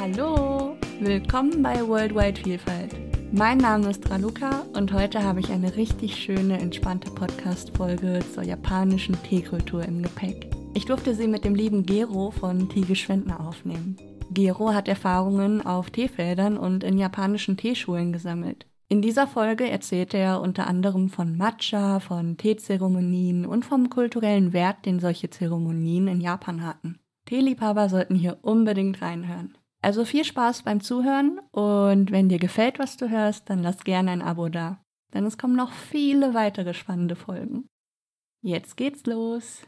Hallo, willkommen bei Worldwide Vielfalt. Mein Name ist Raluca und heute habe ich eine richtig schöne, entspannte Podcast-Folge zur japanischen Teekultur im Gepäck. Ich durfte sie mit dem lieben Gero von Tee Geschwendner aufnehmen. Gero hat Erfahrungen auf Teefeldern und in japanischen Teeschulen gesammelt. In dieser Folge erzählt er unter anderem von Matcha, von Teezeremonien und vom kulturellen Wert, den solche Zeremonien in Japan hatten. Teeliebhaber sollten hier unbedingt reinhören. Also viel Spaß beim Zuhören und wenn dir gefällt, was du hörst, dann lass gerne ein Abo da. Denn es kommen noch viele weitere spannende Folgen. Jetzt geht's los.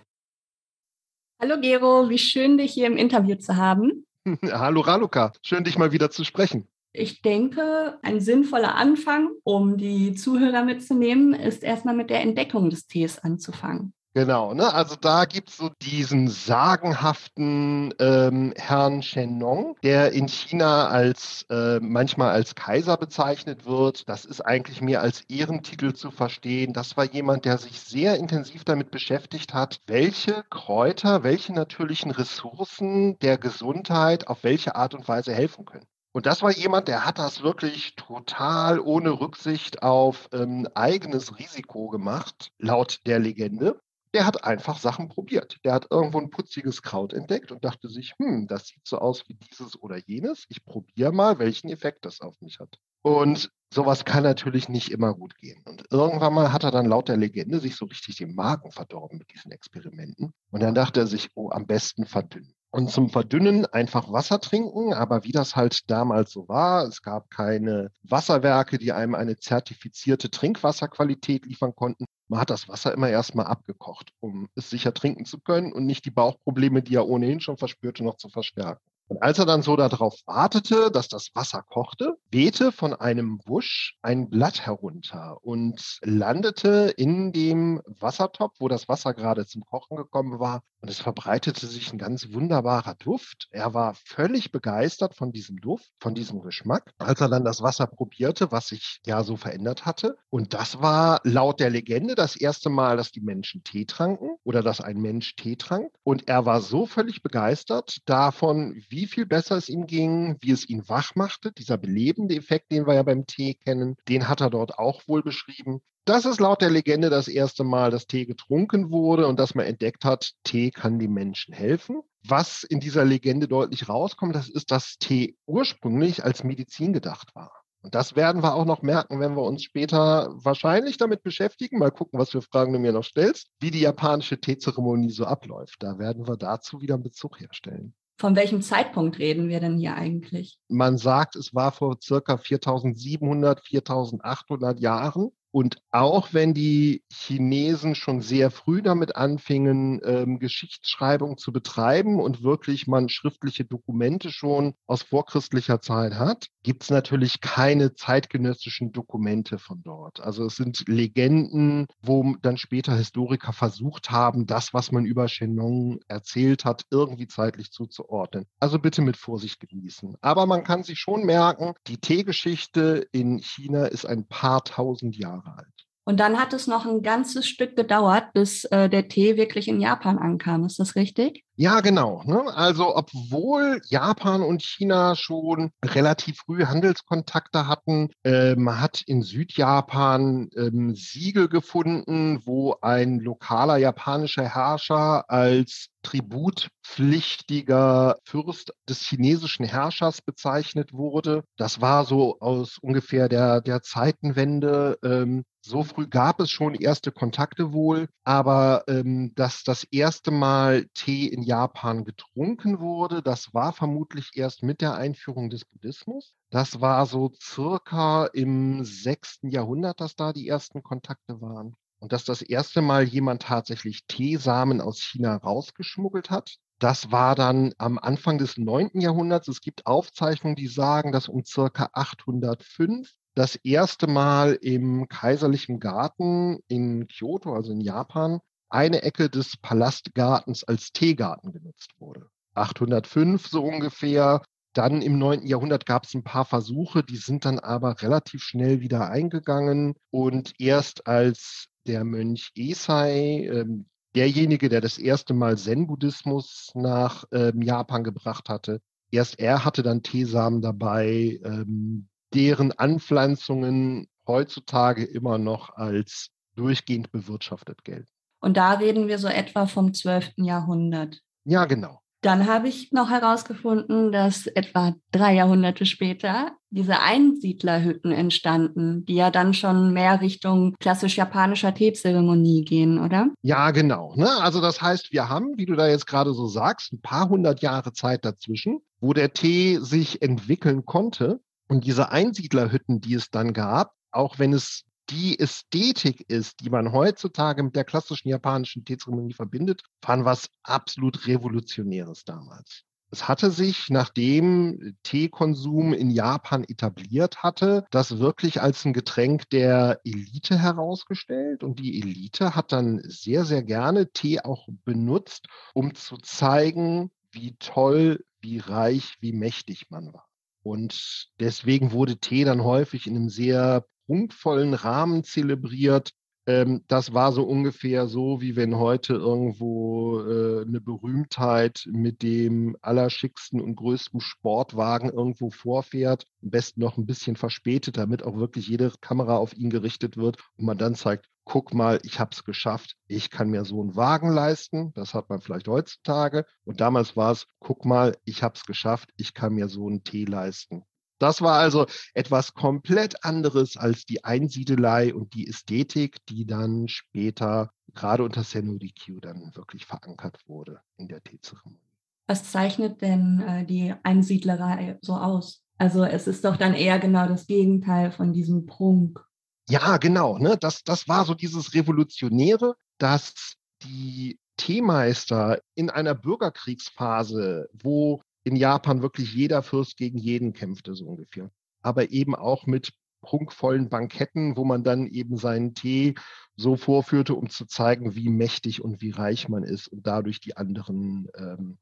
Hallo Gero, wie schön dich hier im Interview zu haben. Hallo Raluca, schön dich mal wieder zu sprechen. Ich denke, ein sinnvoller Anfang, um die Zuhörer mitzunehmen, ist erstmal mit der Entdeckung des Tees anzufangen. Genau, ne? also da gibt es so diesen sagenhaften ähm, Herrn Shennong, der in China als äh, manchmal als Kaiser bezeichnet wird. Das ist eigentlich mehr als Ehrentitel zu verstehen. Das war jemand, der sich sehr intensiv damit beschäftigt hat, welche Kräuter, welche natürlichen Ressourcen der Gesundheit auf welche Art und Weise helfen können. Und das war jemand, der hat das wirklich total ohne Rücksicht auf ähm, eigenes Risiko gemacht, laut der Legende. Der hat einfach Sachen probiert. Der hat irgendwo ein putziges Kraut entdeckt und dachte sich, hm, das sieht so aus wie dieses oder jenes. Ich probiere mal, welchen Effekt das auf mich hat. Und sowas kann natürlich nicht immer gut gehen. Und irgendwann mal hat er dann laut der Legende sich so richtig den Magen verdorben mit diesen Experimenten. Und dann dachte er sich, oh, am besten verdünnen. Und zum Verdünnen einfach Wasser trinken, aber wie das halt damals so war, es gab keine Wasserwerke, die einem eine zertifizierte Trinkwasserqualität liefern konnten. Man hat das Wasser immer erstmal abgekocht, um es sicher trinken zu können und nicht die Bauchprobleme, die er ohnehin schon verspürte, noch zu verstärken. Und als er dann so darauf wartete, dass das Wasser kochte, wehte von einem Busch ein Blatt herunter und landete in dem Wassertopf, wo das Wasser gerade zum Kochen gekommen war. Und es verbreitete sich ein ganz wunderbarer Duft. Er war völlig begeistert von diesem Duft, von diesem Geschmack, als er dann das Wasser probierte, was sich ja so verändert hatte. Und das war laut der Legende das erste Mal, dass die Menschen Tee tranken oder dass ein Mensch Tee trank. Und er war so völlig begeistert davon, wie viel besser es ihm ging, wie es ihn wach machte. Dieser belebende Effekt, den wir ja beim Tee kennen, den hat er dort auch wohl beschrieben. Das ist laut der Legende das erste Mal, dass Tee getrunken wurde und dass man entdeckt hat, Tee kann den Menschen helfen. Was in dieser Legende deutlich rauskommt, das ist, dass Tee ursprünglich als Medizin gedacht war. Und das werden wir auch noch merken, wenn wir uns später wahrscheinlich damit beschäftigen. Mal gucken, was für Fragen du mir noch stellst, wie die japanische Teezeremonie so abläuft. Da werden wir dazu wieder einen Bezug herstellen. Von welchem Zeitpunkt reden wir denn hier eigentlich? Man sagt, es war vor circa 4700, 4800 Jahren. Und auch wenn die Chinesen schon sehr früh damit anfingen, ähm, Geschichtsschreibung zu betreiben und wirklich man schriftliche Dokumente schon aus vorchristlicher Zeit hat, gibt es natürlich keine zeitgenössischen Dokumente von dort. Also es sind Legenden, wo dann später Historiker versucht haben, das, was man über Shenong erzählt hat, irgendwie zeitlich zuzuordnen. Also bitte mit Vorsicht genießen. Aber man kann sich schon merken, die Teegeschichte in China ist ein paar tausend Jahre Jahre alt. Und dann hat es noch ein ganzes Stück gedauert, bis äh, der Tee wirklich in Japan ankam. Ist das richtig? Ja, genau. Ne? Also obwohl Japan und China schon relativ früh Handelskontakte hatten, man hat in Südjapan ähm, Siegel gefunden, wo ein lokaler japanischer Herrscher als tributpflichtiger Fürst des chinesischen Herrschers bezeichnet wurde. Das war so aus ungefähr der, der Zeitenwende. Ähm, so früh gab es schon erste Kontakte wohl, aber ähm, dass das erste Mal Tee in Japan getrunken wurde, das war vermutlich erst mit der Einführung des Buddhismus. Das war so circa im sechsten Jahrhundert, dass da die ersten Kontakte waren. Und dass das erste Mal jemand tatsächlich Teesamen aus China rausgeschmuggelt hat. Das war dann am Anfang des neunten Jahrhunderts. Es gibt Aufzeichnungen, die sagen, dass um circa 805 das erste Mal im kaiserlichen Garten in Kyoto, also in Japan, eine Ecke des Palastgartens als Teegarten genutzt wurde. 805 so ungefähr. Dann im 9. Jahrhundert gab es ein paar Versuche, die sind dann aber relativ schnell wieder eingegangen. Und erst als der Mönch Esai, ähm, derjenige, der das erste Mal Zen-Buddhismus nach ähm, Japan gebracht hatte, erst er hatte dann Teesamen dabei, ähm, deren Anpflanzungen heutzutage immer noch als durchgehend bewirtschaftet gelten. Und da reden wir so etwa vom 12. Jahrhundert. Ja, genau. Dann habe ich noch herausgefunden, dass etwa drei Jahrhunderte später diese Einsiedlerhütten entstanden, die ja dann schon mehr Richtung klassisch japanischer Teezeremonie gehen, oder? Ja, genau. Ne? Also das heißt, wir haben, wie du da jetzt gerade so sagst, ein paar hundert Jahre Zeit dazwischen, wo der Tee sich entwickeln konnte. Und diese Einsiedlerhütten, die es dann gab, auch wenn es die Ästhetik ist, die man heutzutage mit der klassischen japanischen Teezeremonie verbindet, waren was absolut Revolutionäres damals. Es hatte sich, nachdem Teekonsum in Japan etabliert hatte, das wirklich als ein Getränk der Elite herausgestellt. Und die Elite hat dann sehr, sehr gerne Tee auch benutzt, um zu zeigen, wie toll, wie reich, wie mächtig man war. Und deswegen wurde Tee dann häufig in einem sehr prunkvollen Rahmen zelebriert. Ähm, das war so ungefähr so, wie wenn heute irgendwo äh, eine Berühmtheit mit dem allerschicksten und größten Sportwagen irgendwo vorfährt. Am besten noch ein bisschen verspätet, damit auch wirklich jede Kamera auf ihn gerichtet wird und man dann zeigt, guck mal, ich habe es geschafft, ich kann mir so einen Wagen leisten. Das hat man vielleicht heutzutage. Und damals war es, guck mal, ich habe es geschafft, ich kann mir so einen Tee leisten. Das war also etwas komplett anderes als die Einsiedelei und die Ästhetik, die dann später gerade unter Senno-Rikyu dann wirklich verankert wurde in der Teezeremonie. Was zeichnet denn äh, die Einsiedlerei so aus? Also es ist doch dann eher genau das Gegenteil von diesem Prunk. Ja, genau. Ne? Das, das war so dieses Revolutionäre, dass die Teemeister in einer Bürgerkriegsphase, wo in Japan wirklich jeder Fürst gegen jeden kämpfte, so ungefähr. Aber eben auch mit prunkvollen Banketten, wo man dann eben seinen Tee so vorführte, um zu zeigen, wie mächtig und wie reich man ist und dadurch die anderen ähm,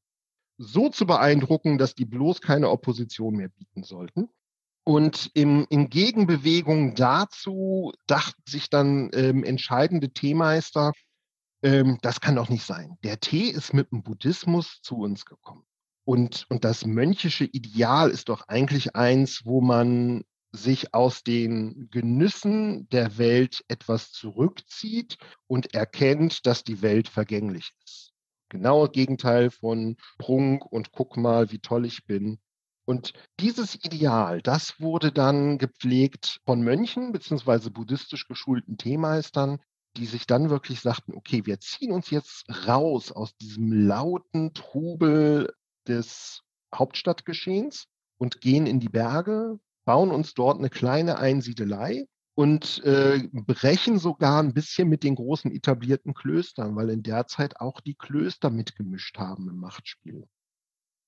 so zu beeindrucken, dass die bloß keine Opposition mehr bieten sollten. Und im, in Gegenbewegung dazu dachten sich dann ähm, entscheidende Teemeister, ähm, das kann doch nicht sein. Der Tee ist mit dem Buddhismus zu uns gekommen. Und, und das mönchische Ideal ist doch eigentlich eins, wo man sich aus den Genüssen der Welt etwas zurückzieht und erkennt, dass die Welt vergänglich ist. Genauer Gegenteil von Prunk und guck mal, wie toll ich bin. Und dieses Ideal, das wurde dann gepflegt von Mönchen beziehungsweise buddhistisch geschulten Teemeistern, die sich dann wirklich sagten, okay, wir ziehen uns jetzt raus aus diesem lauten Trubel des Hauptstadtgeschehens und gehen in die Berge, bauen uns dort eine kleine Einsiedelei und äh, brechen sogar ein bisschen mit den großen etablierten Klöstern, weil in der Zeit auch die Klöster mitgemischt haben im Machtspiel.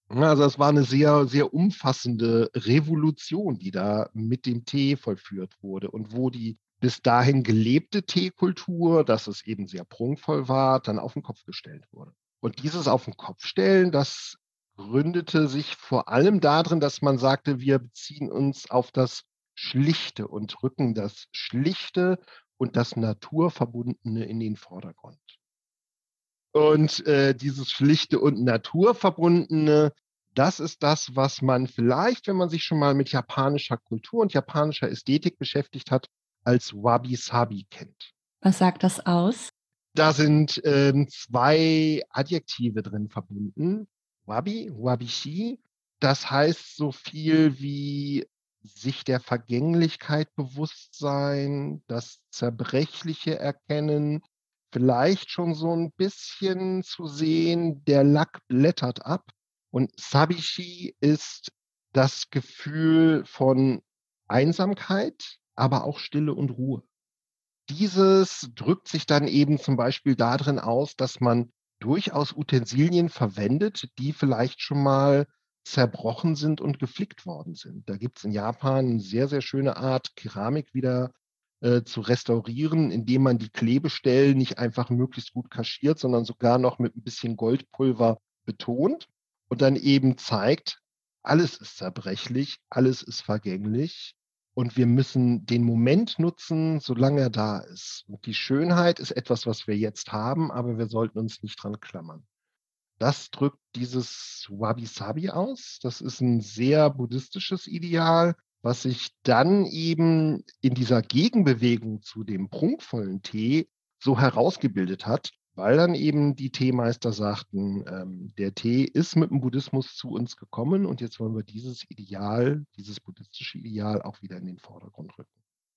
Also es war eine sehr, sehr umfassende Revolution, die da mit dem Tee vollführt wurde und wo die bis dahin gelebte Teekultur, dass es eben sehr prunkvoll war, dann auf den Kopf gestellt wurde. Und dieses auf den Kopf stellen, das gründete sich vor allem darin, dass man sagte, wir beziehen uns auf das Schlichte und rücken das Schlichte und das Naturverbundene in den Vordergrund. Und äh, dieses Schlichte und Naturverbundene, das ist das, was man vielleicht, wenn man sich schon mal mit japanischer Kultur und japanischer Ästhetik beschäftigt hat, als Wabi-Sabi kennt. Was sagt das aus? Da sind äh, zwei Adjektive drin verbunden. Wabi, Wabishi, das heißt so viel wie sich der Vergänglichkeit bewusst sein, das Zerbrechliche erkennen, vielleicht schon so ein bisschen zu sehen, der Lack blättert ab. Und Sabishi ist das Gefühl von Einsamkeit, aber auch Stille und Ruhe. Dieses drückt sich dann eben zum Beispiel darin aus, dass man durchaus Utensilien verwendet, die vielleicht schon mal zerbrochen sind und geflickt worden sind. Da gibt es in Japan eine sehr, sehr schöne Art, Keramik wieder äh, zu restaurieren, indem man die Klebestellen nicht einfach möglichst gut kaschiert, sondern sogar noch mit ein bisschen Goldpulver betont und dann eben zeigt, alles ist zerbrechlich, alles ist vergänglich und wir müssen den Moment nutzen, solange er da ist. Und die Schönheit ist etwas, was wir jetzt haben, aber wir sollten uns nicht dran klammern. Das drückt dieses Wabi-Sabi aus. Das ist ein sehr buddhistisches Ideal, was sich dann eben in dieser Gegenbewegung zu dem prunkvollen Tee so herausgebildet hat, weil dann eben die Teemeister sagten, ähm, der Tee ist mit dem Buddhismus zu uns gekommen und jetzt wollen wir dieses Ideal, dieses buddhistische Ideal auch wieder in den Vordergrund rücken.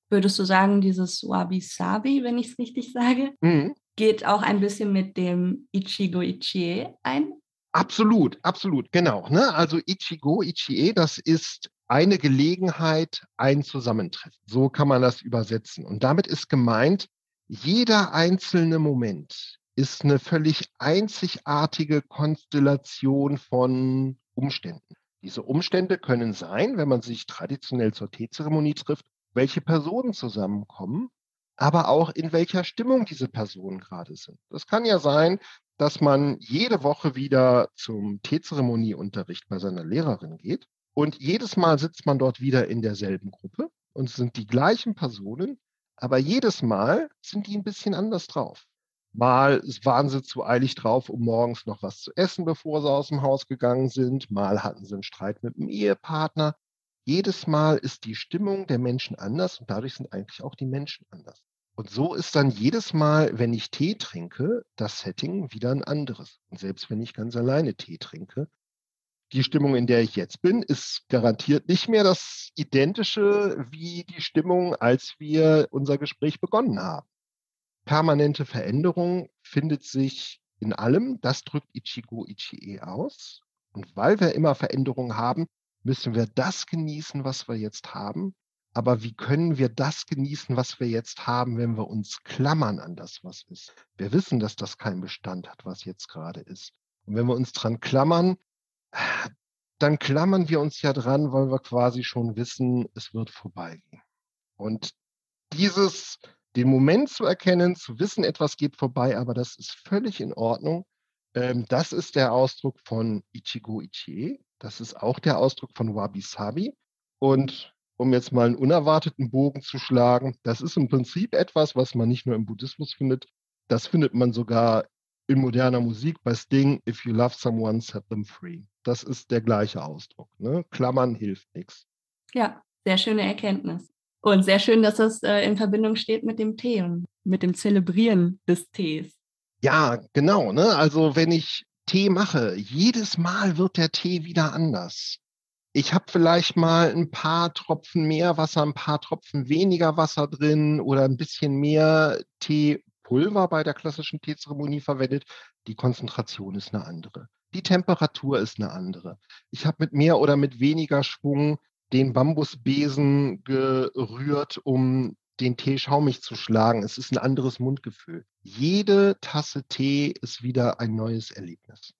Würdest du sagen, dieses Wabi-Sabi, wenn ich es richtig sage, mhm. geht auch ein bisschen mit dem Ichigo Ichie ein? Absolut, absolut, genau. Ne? Also Ichigo Ichie, das ist eine Gelegenheit, ein Zusammentreffen. So kann man das übersetzen. Und damit ist gemeint, jeder einzelne Moment ist eine völlig einzigartige Konstellation von Umständen. Diese Umstände können sein, wenn man sich traditionell zur Teezeremonie trifft, welche Personen zusammenkommen, aber auch in welcher Stimmung diese Personen gerade sind. Das kann ja sein, dass man jede Woche wieder zum Teezeremonieunterricht bei seiner Lehrerin geht und jedes Mal sitzt man dort wieder in derselben Gruppe und es sind die gleichen Personen, aber jedes Mal sind die ein bisschen anders drauf. Mal waren sie zu eilig drauf, um morgens noch was zu essen, bevor sie aus dem Haus gegangen sind. Mal hatten sie einen Streit mit dem Ehepartner. Jedes Mal ist die Stimmung der Menschen anders und dadurch sind eigentlich auch die Menschen anders. Und so ist dann jedes Mal, wenn ich Tee trinke, das Setting wieder ein anderes. Und selbst wenn ich ganz alleine Tee trinke, die Stimmung, in der ich jetzt bin, ist garantiert nicht mehr das identische wie die Stimmung, als wir unser Gespräch begonnen haben permanente Veränderung findet sich in allem. Das drückt Ichigo Ichie aus. Und weil wir immer Veränderungen haben, müssen wir das genießen, was wir jetzt haben. Aber wie können wir das genießen, was wir jetzt haben, wenn wir uns klammern an das, was ist? Wir wissen, dass das keinen Bestand hat, was jetzt gerade ist. Und wenn wir uns dran klammern, dann klammern wir uns ja dran, weil wir quasi schon wissen, es wird vorbeigehen. Und dieses den Moment zu erkennen, zu wissen, etwas geht vorbei, aber das ist völlig in Ordnung. Ähm, das ist der Ausdruck von Ichigo Ichie. Das ist auch der Ausdruck von Wabi Sabi. Und um jetzt mal einen unerwarteten Bogen zu schlagen, das ist im Prinzip etwas, was man nicht nur im Buddhismus findet, das findet man sogar in moderner Musik bei Sting, If you love someone, set them free. Das ist der gleiche Ausdruck. Ne? Klammern hilft nichts. Ja, sehr schöne Erkenntnis. Und sehr schön, dass das äh, in Verbindung steht mit dem Tee und mit dem Zelebrieren des Tees. Ja, genau. Ne? Also wenn ich Tee mache, jedes Mal wird der Tee wieder anders. Ich habe vielleicht mal ein paar Tropfen mehr Wasser, ein paar Tropfen weniger Wasser drin oder ein bisschen mehr Teepulver bei der klassischen Teezeremonie verwendet. Die Konzentration ist eine andere. Die Temperatur ist eine andere. Ich habe mit mehr oder mit weniger Schwung den Bambusbesen gerührt, um den Tee schaumig zu schlagen. Es ist ein anderes Mundgefühl. Jede Tasse Tee ist wieder ein neues Erlebnis.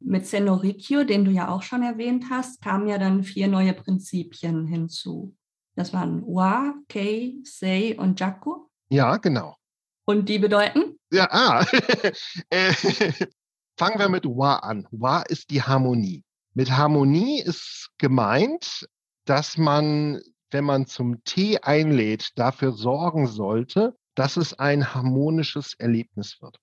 Mit Senoricchio, den du ja auch schon erwähnt hast, kamen ja dann vier neue Prinzipien hinzu. Das waren Wa, Kei, Sei und Jaco. Ja, genau. Und die bedeuten? Ja, ah. Äh, fangen wir mit Wa an. Wa ist die Harmonie. Mit Harmonie ist gemeint, dass man, wenn man zum Tee einlädt, dafür sorgen sollte, dass es ein harmonisches Erlebnis wird.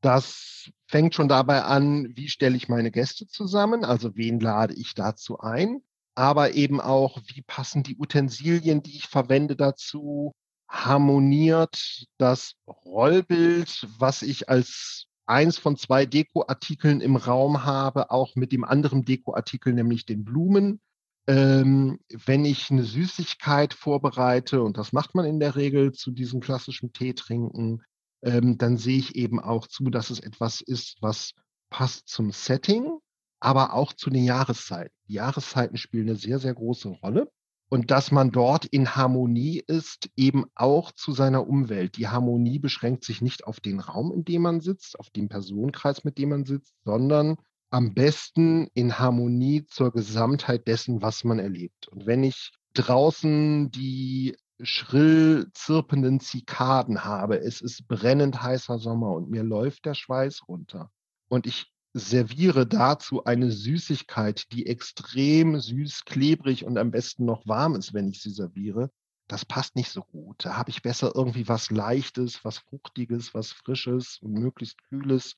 Das fängt schon dabei an, wie stelle ich meine Gäste zusammen, also wen lade ich dazu ein, aber eben auch, wie passen die Utensilien, die ich verwende dazu, harmoniert das Rollbild, was ich als eins von zwei Dekoartikeln im Raum habe, auch mit dem anderen Dekoartikel, nämlich den Blumen ähm, wenn ich eine Süßigkeit vorbereite, und das macht man in der Regel zu diesem klassischen Tee trinken, ähm, dann sehe ich eben auch zu, dass es etwas ist, was passt zum Setting, aber auch zu den Jahreszeiten. Die Jahreszeiten spielen eine sehr, sehr große Rolle. Und dass man dort in Harmonie ist, eben auch zu seiner Umwelt. Die Harmonie beschränkt sich nicht auf den Raum, in dem man sitzt, auf den Personenkreis, mit dem man sitzt, sondern am besten in Harmonie zur Gesamtheit dessen, was man erlebt. Und wenn ich draußen die schrill zirpenden Zikaden habe, es ist brennend heißer Sommer und mir läuft der Schweiß runter und ich serviere dazu eine Süßigkeit, die extrem süß, klebrig und am besten noch warm ist, wenn ich sie serviere, das passt nicht so gut. Da habe ich besser irgendwie was Leichtes, was Fruchtiges, was Frisches und möglichst Kühles.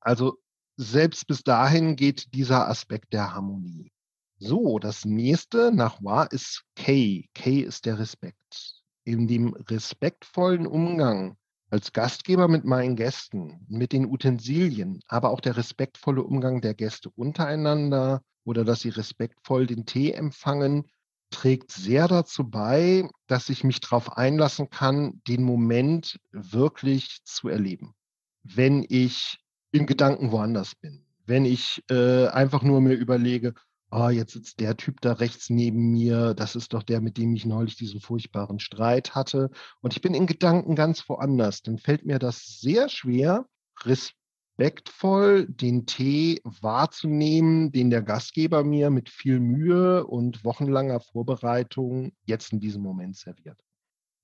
Also selbst bis dahin geht dieser Aspekt der Harmonie. So, das nächste nach Wa ist K. K ist der Respekt. In dem respektvollen Umgang als Gastgeber mit meinen Gästen, mit den Utensilien, aber auch der respektvolle Umgang der Gäste untereinander oder dass sie respektvoll den Tee empfangen, trägt sehr dazu bei, dass ich mich darauf einlassen kann, den Moment wirklich zu erleben. Wenn ich in Gedanken woanders bin, wenn ich äh, einfach nur mir überlege, oh, jetzt sitzt der Typ da rechts neben mir, das ist doch der, mit dem ich neulich diesen furchtbaren Streit hatte. Und ich bin in Gedanken ganz woanders. Dann fällt mir das sehr schwer, respektvoll den Tee wahrzunehmen, den der Gastgeber mir mit viel Mühe und wochenlanger Vorbereitung jetzt in diesem Moment serviert.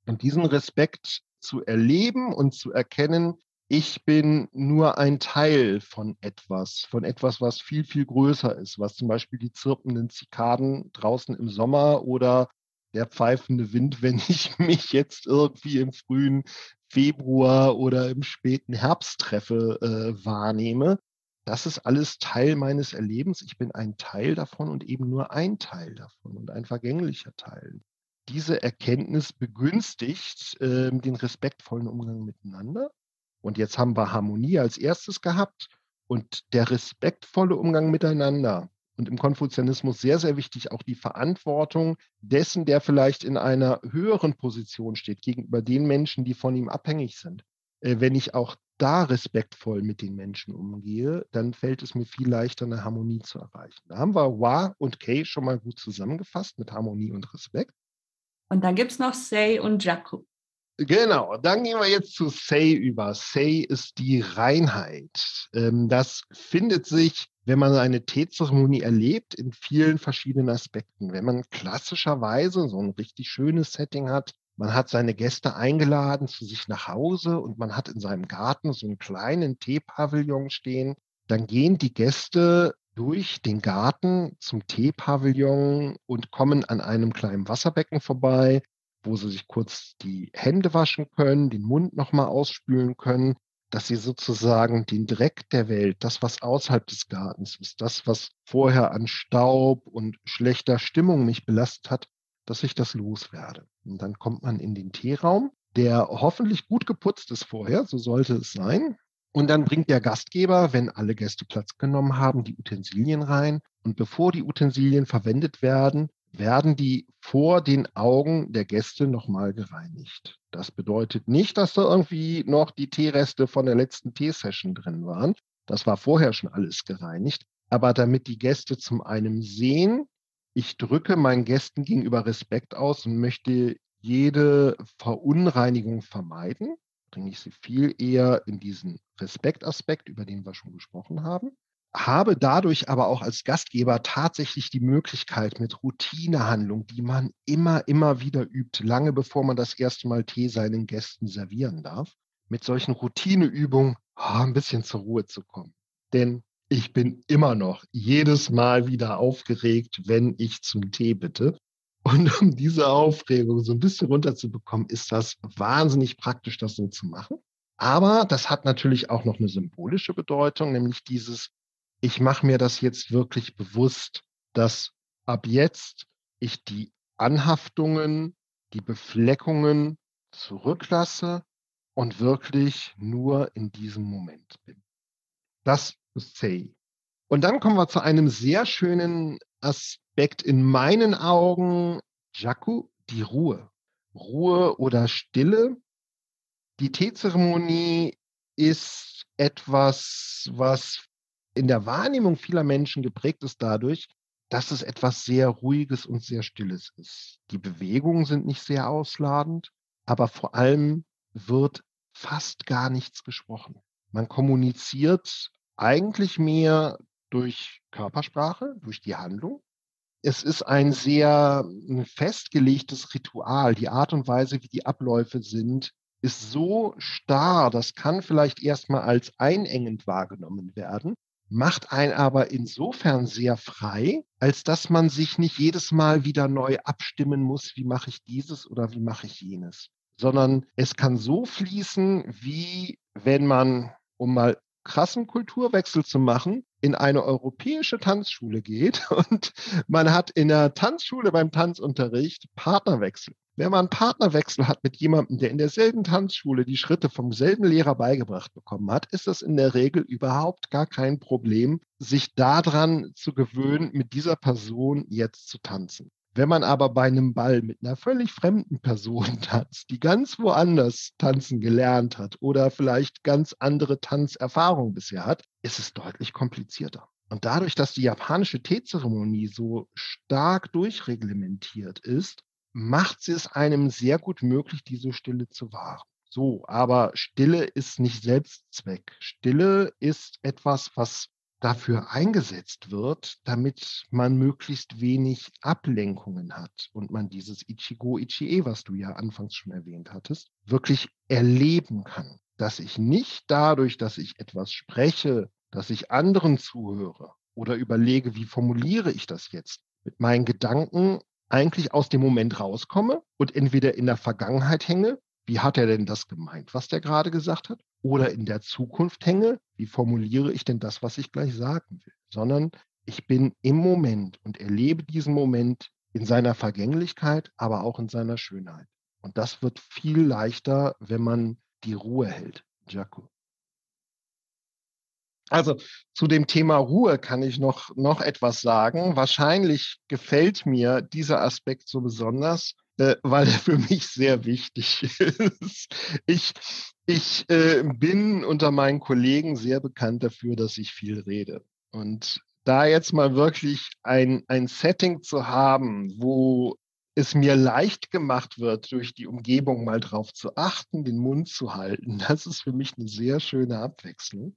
Und diesen Respekt zu erleben und zu erkennen, ich bin nur ein Teil von etwas, von etwas, was viel, viel größer ist, was zum Beispiel die zirpenden Zikaden draußen im Sommer oder der pfeifende Wind, wenn ich mich jetzt irgendwie im frühen Februar oder im späten Herbst treffe, äh, wahrnehme. Das ist alles Teil meines Erlebens. Ich bin ein Teil davon und eben nur ein Teil davon und ein vergänglicher Teil. Diese Erkenntnis begünstigt äh, den respektvollen Umgang miteinander und jetzt haben wir Harmonie als erstes gehabt und der respektvolle Umgang miteinander. Und im Konfuzianismus sehr, sehr wichtig auch die Verantwortung dessen, der vielleicht in einer höheren Position steht, gegenüber den Menschen, die von ihm abhängig sind. Äh, wenn ich auch da respektvoll mit den Menschen umgehe, dann fällt es mir viel leichter, eine Harmonie zu erreichen. Da haben wir Wa und Kei schon mal gut zusammengefasst mit Harmonie und Respekt. Und dann gibt es noch Sei und Jaku. Genau, dann gehen wir jetzt zu Say über. Say ist die Reinheit. Ähm, das findet sich, wenn man eine Teezeremonie erlebt, in vielen verschiedenen Aspekten. Wenn man klassischerweise so ein richtig schönes Setting hat, man hat seine Gäste eingeladen zu sich nach Hause und man hat in seinem Garten so einen kleinen Teepavillon stehen, dann gehen die Gäste durch den Garten zum Teepavillon und kommen an einem kleinen Wasserbecken vorbei wo sie sich kurz die Hände waschen können, den Mund nochmal ausspülen können, dass sie sozusagen den Dreck der Welt, das, was außerhalb des Gartens ist, das, was vorher an Staub und schlechter Stimmung mich belastet hat, dass ich das loswerde. Und dann kommt man in den Teeraum, der hoffentlich gut geputzt ist vorher, so sollte es sein. Und dann bringt der Gastgeber, wenn alle Gäste Platz genommen haben, die Utensilien rein. Und bevor die Utensilien verwendet werden, werden die vor den Augen der Gäste nochmal gereinigt. Das bedeutet nicht, dass da irgendwie noch die Teereste von der letzten Teesession drin waren. Das war vorher schon alles gereinigt. Aber damit die Gäste zum einen sehen, ich drücke meinen Gästen gegenüber Respekt aus und möchte jede Verunreinigung vermeiden, bringe ich sie viel eher in diesen Respektaspekt, über den wir schon gesprochen haben habe dadurch aber auch als Gastgeber tatsächlich die Möglichkeit mit Routinehandlung, die man immer, immer wieder übt, lange bevor man das erste Mal Tee seinen Gästen servieren darf, mit solchen Routineübungen oh, ein bisschen zur Ruhe zu kommen. Denn ich bin immer noch jedes Mal wieder aufgeregt, wenn ich zum Tee bitte. Und um diese Aufregung so ein bisschen runterzubekommen, ist das wahnsinnig praktisch, das so zu machen. Aber das hat natürlich auch noch eine symbolische Bedeutung, nämlich dieses ich mache mir das jetzt wirklich bewusst, dass ab jetzt ich die Anhaftungen, die Befleckungen zurücklasse und wirklich nur in diesem Moment bin. Das ist Say. Und dann kommen wir zu einem sehr schönen Aspekt in meinen Augen, Jaku, die Ruhe. Ruhe oder Stille. Die Teezeremonie ist etwas, was in der Wahrnehmung vieler Menschen geprägt ist dadurch, dass es etwas sehr Ruhiges und sehr Stilles ist. Die Bewegungen sind nicht sehr ausladend, aber vor allem wird fast gar nichts gesprochen. Man kommuniziert eigentlich mehr durch Körpersprache, durch die Handlung. Es ist ein sehr festgelegtes Ritual. Die Art und Weise, wie die Abläufe sind, ist so starr, das kann vielleicht erstmal als einengend wahrgenommen werden macht einen aber insofern sehr frei, als dass man sich nicht jedes Mal wieder neu abstimmen muss, wie mache ich dieses oder wie mache ich jenes, sondern es kann so fließen, wie wenn man, um mal krassen Kulturwechsel zu machen, in eine europäische Tanzschule geht und man hat in der Tanzschule beim Tanzunterricht Partnerwechsel. Wenn man einen Partnerwechsel hat mit jemandem, der in derselben Tanzschule die Schritte vom selben Lehrer beigebracht bekommen hat, ist das in der Regel überhaupt gar kein Problem, sich daran zu gewöhnen, mit dieser Person jetzt zu tanzen. Wenn man aber bei einem Ball mit einer völlig fremden Person tanzt, die ganz woanders tanzen gelernt hat oder vielleicht ganz andere Tanzerfahrungen bisher hat, ist es deutlich komplizierter. Und dadurch, dass die japanische Teezeremonie so stark durchreglementiert ist, macht sie es einem sehr gut möglich, diese Stille zu wahren. So, aber Stille ist nicht Selbstzweck. Stille ist etwas, was dafür eingesetzt wird, damit man möglichst wenig Ablenkungen hat und man dieses Ichigo Ichie, was du ja anfangs schon erwähnt hattest, wirklich erleben kann. Dass ich nicht dadurch, dass ich etwas spreche, dass ich anderen zuhöre oder überlege, wie formuliere ich das jetzt, mit meinen Gedanken eigentlich aus dem Moment rauskomme und entweder in der Vergangenheit hänge, wie hat er denn das gemeint, was der gerade gesagt hat, oder in der Zukunft hänge, wie formuliere ich denn das, was ich gleich sagen will, sondern ich bin im Moment und erlebe diesen Moment in seiner Vergänglichkeit, aber auch in seiner Schönheit. Und das wird viel leichter, wenn man die Ruhe hält. Jaco. Also zu dem Thema Ruhe kann ich noch, noch etwas sagen. Wahrscheinlich gefällt mir dieser Aspekt so besonders, äh, weil er für mich sehr wichtig ist. Ich, ich äh, bin unter meinen Kollegen sehr bekannt dafür, dass ich viel rede. Und da jetzt mal wirklich ein, ein Setting zu haben, wo es mir leicht gemacht wird, durch die Umgebung mal drauf zu achten, den Mund zu halten, das ist für mich eine sehr schöne Abwechslung.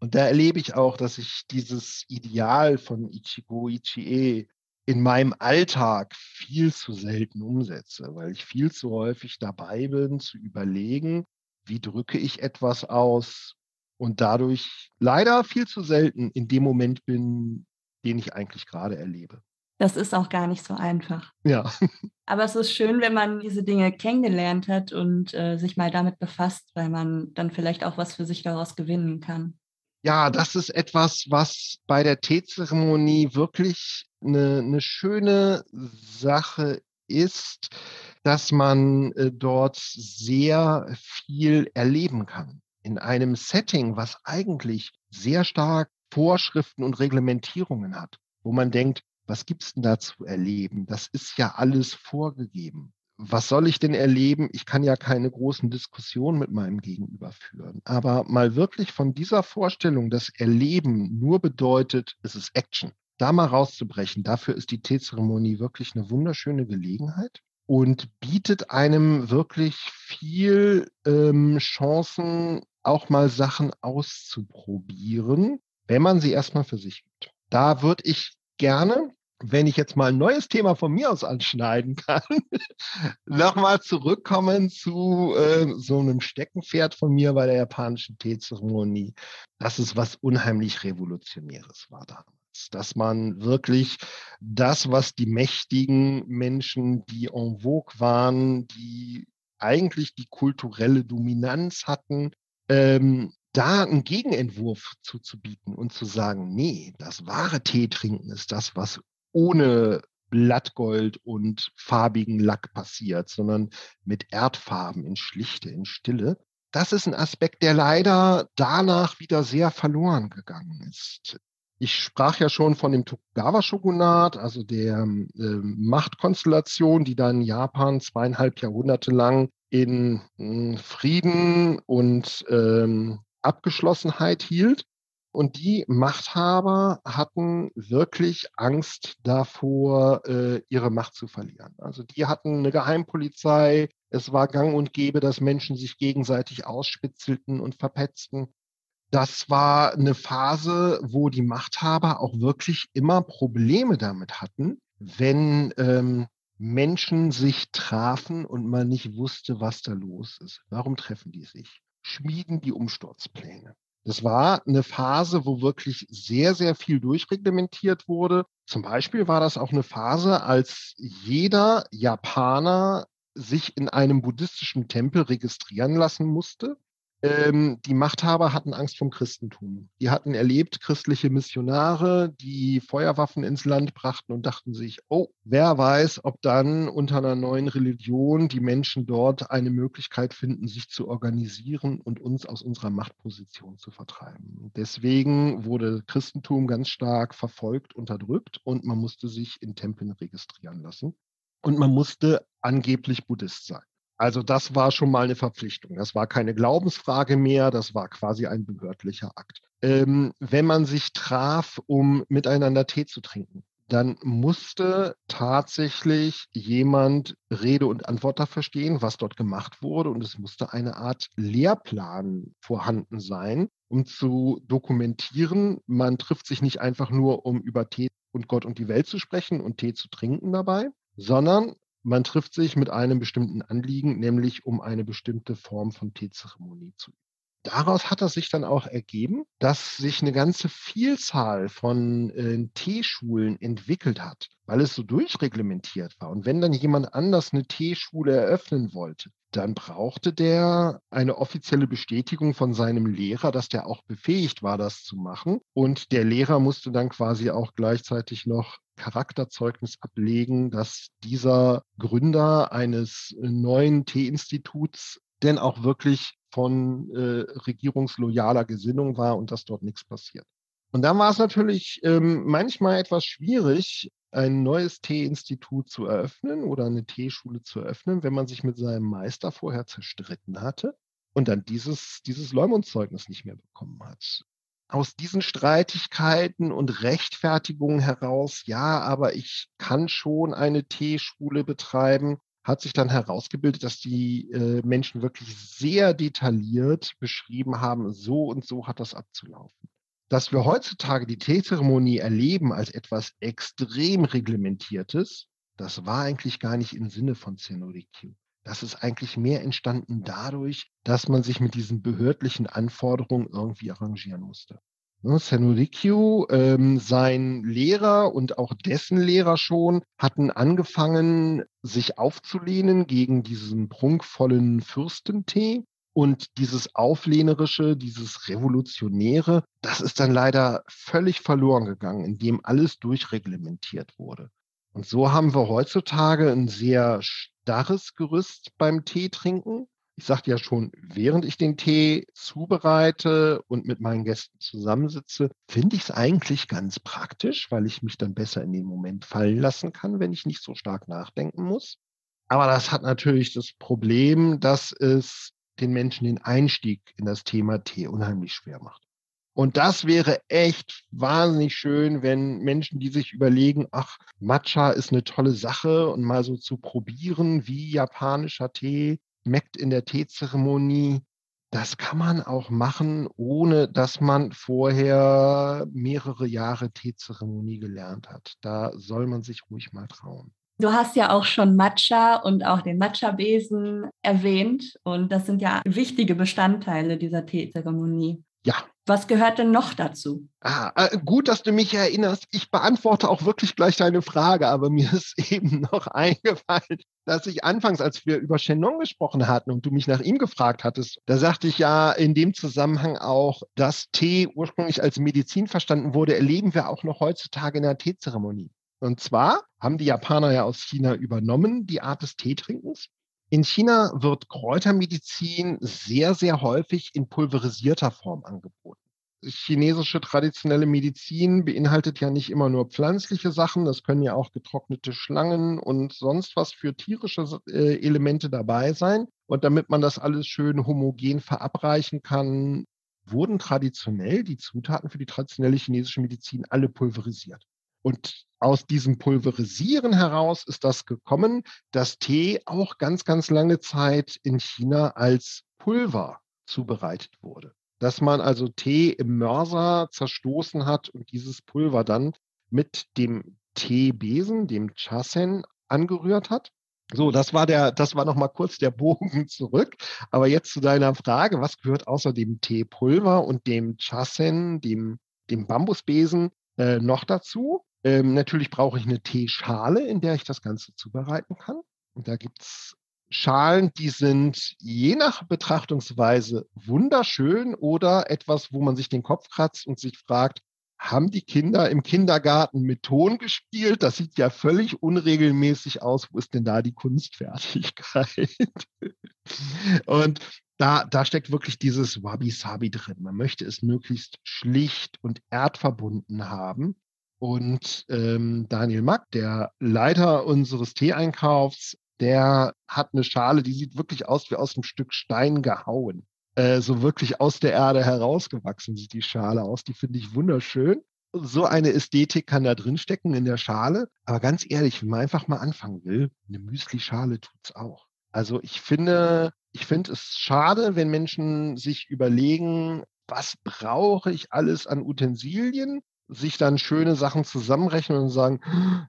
Und da erlebe ich auch, dass ich dieses Ideal von Ichigo Ichie in meinem Alltag viel zu selten umsetze, weil ich viel zu häufig dabei bin, zu überlegen, wie drücke ich etwas aus und dadurch leider viel zu selten in dem Moment bin, den ich eigentlich gerade erlebe. Das ist auch gar nicht so einfach. Ja. Aber es ist schön, wenn man diese Dinge kennengelernt hat und äh, sich mal damit befasst, weil man dann vielleicht auch was für sich daraus gewinnen kann. Ja, das ist etwas, was bei der Teezeremonie wirklich eine, eine schöne Sache ist, dass man äh, dort sehr viel erleben kann. In einem Setting, was eigentlich sehr stark Vorschriften und Reglementierungen hat, wo man denkt, was gibt's denn da zu erleben? Das ist ja alles vorgegeben was soll ich denn erleben? Ich kann ja keine großen Diskussionen mit meinem Gegenüber führen. Aber mal wirklich von dieser Vorstellung, dass Erleben nur bedeutet, es ist Action, da mal rauszubrechen, dafür ist die Teezeremonie wirklich eine wunderschöne Gelegenheit und bietet einem wirklich viel ähm, Chancen, auch mal Sachen auszuprobieren, wenn man sie erstmal für sich gibt. Da würde ich gerne wenn ich jetzt mal ein neues Thema von mir aus anschneiden kann, nochmal zurückkommen zu äh, so einem Steckenpferd von mir bei der japanischen Teezeremonie. Das ist was unheimlich Revolutionäres war damals. Dass man wirklich das, was die mächtigen Menschen, die en vogue waren, die eigentlich die kulturelle Dominanz hatten, ähm, da einen Gegenentwurf zuzubieten und zu sagen, nee, das wahre Tee trinken ist das, was ohne Blattgold und farbigen Lack passiert, sondern mit Erdfarben in Schlichte, in Stille. Das ist ein Aspekt, der leider danach wieder sehr verloren gegangen ist. Ich sprach ja schon von dem Tokugawa-Shogunat, also der äh, Machtkonstellation, die dann Japan zweieinhalb Jahrhunderte lang in äh, Frieden und ähm, Abgeschlossenheit hielt. Und die Machthaber hatten wirklich Angst davor, äh, ihre Macht zu verlieren. Also die hatten eine Geheimpolizei. Es war gang und gäbe, dass Menschen sich gegenseitig ausspitzelten und verpetzten. Das war eine Phase, wo die Machthaber auch wirklich immer Probleme damit hatten, wenn ähm, Menschen sich trafen und man nicht wusste, was da los ist. Warum treffen die sich? Schmieden die Umsturzpläne. Das war eine Phase, wo wirklich sehr, sehr viel durchreglementiert wurde. Zum Beispiel war das auch eine Phase, als jeder Japaner sich in einem buddhistischen Tempel registrieren lassen musste, ähm, die Machthaber hatten Angst vom Christentum. Die hatten erlebt christliche Missionare, die Feuerwaffen ins Land brachten und dachten sich, oh, wer weiß, ob dann unter einer neuen Religion die Menschen dort eine Möglichkeit finden, sich zu organisieren und uns aus unserer Machtposition zu vertreiben. Deswegen wurde Christentum ganz stark verfolgt, unterdrückt und man musste sich in Tempeln registrieren lassen. Und man musste angeblich Buddhist sein. Also das war schon mal eine Verpflichtung. Das war keine Glaubensfrage mehr, das war quasi ein behördlicher Akt. Ähm, wenn man sich traf, um miteinander Tee zu trinken, dann musste tatsächlich jemand Rede und Antwort dafür stehen, was dort gemacht wurde. Und es musste eine Art Lehrplan vorhanden sein, um zu dokumentieren, man trifft sich nicht einfach nur, um über Tee und Gott und die Welt zu sprechen und Tee zu trinken dabei, sondern man trifft sich mit einem bestimmten Anliegen, nämlich um eine bestimmte Form von Teezeremonie zu üben. Daraus hat es sich dann auch ergeben, dass sich eine ganze Vielzahl von äh, Teeschulen entwickelt hat, weil es so durchreglementiert war. Und wenn dann jemand anders eine Teeschule eröffnen wollte, dann brauchte der eine offizielle Bestätigung von seinem Lehrer, dass der auch befähigt war, das zu machen. Und der Lehrer musste dann quasi auch gleichzeitig noch Charakterzeugnis ablegen, dass dieser Gründer eines neuen T-Instituts denn auch wirklich von äh, regierungsloyaler Gesinnung war und dass dort nichts passiert. Und dann war es natürlich ähm, manchmal etwas schwierig, ein neues T-Institut zu eröffnen oder eine T-Schule zu eröffnen, wenn man sich mit seinem Meister vorher zerstritten hatte und dann dieses, dieses Leumundszeugnis nicht mehr bekommen hat aus diesen Streitigkeiten und Rechtfertigungen heraus, ja, aber ich kann schon eine Teeschule betreiben, hat sich dann herausgebildet, dass die äh, Menschen wirklich sehr detailliert beschrieben haben, so und so hat das abzulaufen. Dass wir heutzutage die Teezeremonie erleben als etwas extrem reglementiertes, das war eigentlich gar nicht im Sinne von Zenodikyu. Das ist eigentlich mehr entstanden dadurch, dass man sich mit diesen behördlichen Anforderungen irgendwie arrangieren musste. Ne, Senurikyu, ähm, sein Lehrer und auch dessen Lehrer schon hatten angefangen, sich aufzulehnen gegen diesen prunkvollen Fürstentee. Und dieses Auflehnerische, dieses Revolutionäre, das ist dann leider völlig verloren gegangen, indem alles durchreglementiert wurde. Und so haben wir heutzutage ein sehr starres Gerüst beim Tee trinken. Ich sagte ja schon, während ich den Tee zubereite und mit meinen Gästen zusammensitze, finde ich es eigentlich ganz praktisch, weil ich mich dann besser in den Moment fallen lassen kann, wenn ich nicht so stark nachdenken muss. Aber das hat natürlich das Problem, dass es den Menschen den Einstieg in das Thema Tee unheimlich schwer macht. Und das wäre echt wahnsinnig schön, wenn Menschen, die sich überlegen, ach, Matcha ist eine tolle Sache und mal so zu probieren, wie japanischer Tee schmeckt in der Teezeremonie. Das kann man auch machen, ohne dass man vorher mehrere Jahre Teezeremonie gelernt hat. Da soll man sich ruhig mal trauen. Du hast ja auch schon Matcha und auch den Matcha-Besen erwähnt. Und das sind ja wichtige Bestandteile dieser Teezeremonie. Ja. Was gehört denn noch dazu? Ah, äh, gut, dass du mich erinnerst. Ich beantworte auch wirklich gleich deine Frage, aber mir ist eben noch eingefallen, dass ich anfangs, als wir über Chenon gesprochen hatten und du mich nach ihm gefragt hattest, da sagte ich ja in dem Zusammenhang auch, dass Tee ursprünglich als Medizin verstanden wurde, erleben wir auch noch heutzutage in der Teezeremonie. Und zwar haben die Japaner ja aus China übernommen, die Art des Teetrinkens. In China wird Kräutermedizin sehr, sehr häufig in pulverisierter Form angeboten. Chinesische traditionelle Medizin beinhaltet ja nicht immer nur pflanzliche Sachen, das können ja auch getrocknete Schlangen und sonst was für tierische äh, Elemente dabei sein. Und damit man das alles schön homogen verabreichen kann, wurden traditionell die Zutaten für die traditionelle chinesische Medizin alle pulverisiert. Und aus diesem Pulverisieren heraus ist das gekommen, dass Tee auch ganz, ganz lange Zeit in China als Pulver zubereitet wurde. Dass man also Tee im Mörser zerstoßen hat und dieses Pulver dann mit dem Teebesen, dem Chasen, angerührt hat. So, das war der, das war noch kurz der Bogen zurück. Aber jetzt zu deiner Frage, was gehört außer dem Teepulver und dem Chasen, dem, dem Bambusbesen, äh, noch dazu? Ähm, natürlich brauche ich eine Teeschale, in der ich das Ganze zubereiten kann. Und da gibt es Schalen, die sind je nach Betrachtungsweise wunderschön oder etwas, wo man sich den Kopf kratzt und sich fragt, haben die Kinder im Kindergarten mit Ton gespielt? Das sieht ja völlig unregelmäßig aus. Wo ist denn da die Kunstfertigkeit? und da, da steckt wirklich dieses Wabi-Sabi drin. Man möchte es möglichst schlicht und erdverbunden haben. Und ähm, Daniel Mack, der Leiter unseres Tee-Einkaufs, der hat eine Schale, die sieht wirklich aus wie aus einem Stück Stein gehauen. Äh, so wirklich aus der Erde herausgewachsen sieht die Schale aus. Die finde ich wunderschön. So eine Ästhetik kann da drin stecken in der Schale. Aber ganz ehrlich, wenn man einfach mal anfangen will, eine Müsli-Schale tut es auch. Also ich finde, ich finde es schade, wenn Menschen sich überlegen, was brauche ich alles an Utensilien, sich dann schöne Sachen zusammenrechnen und sagen,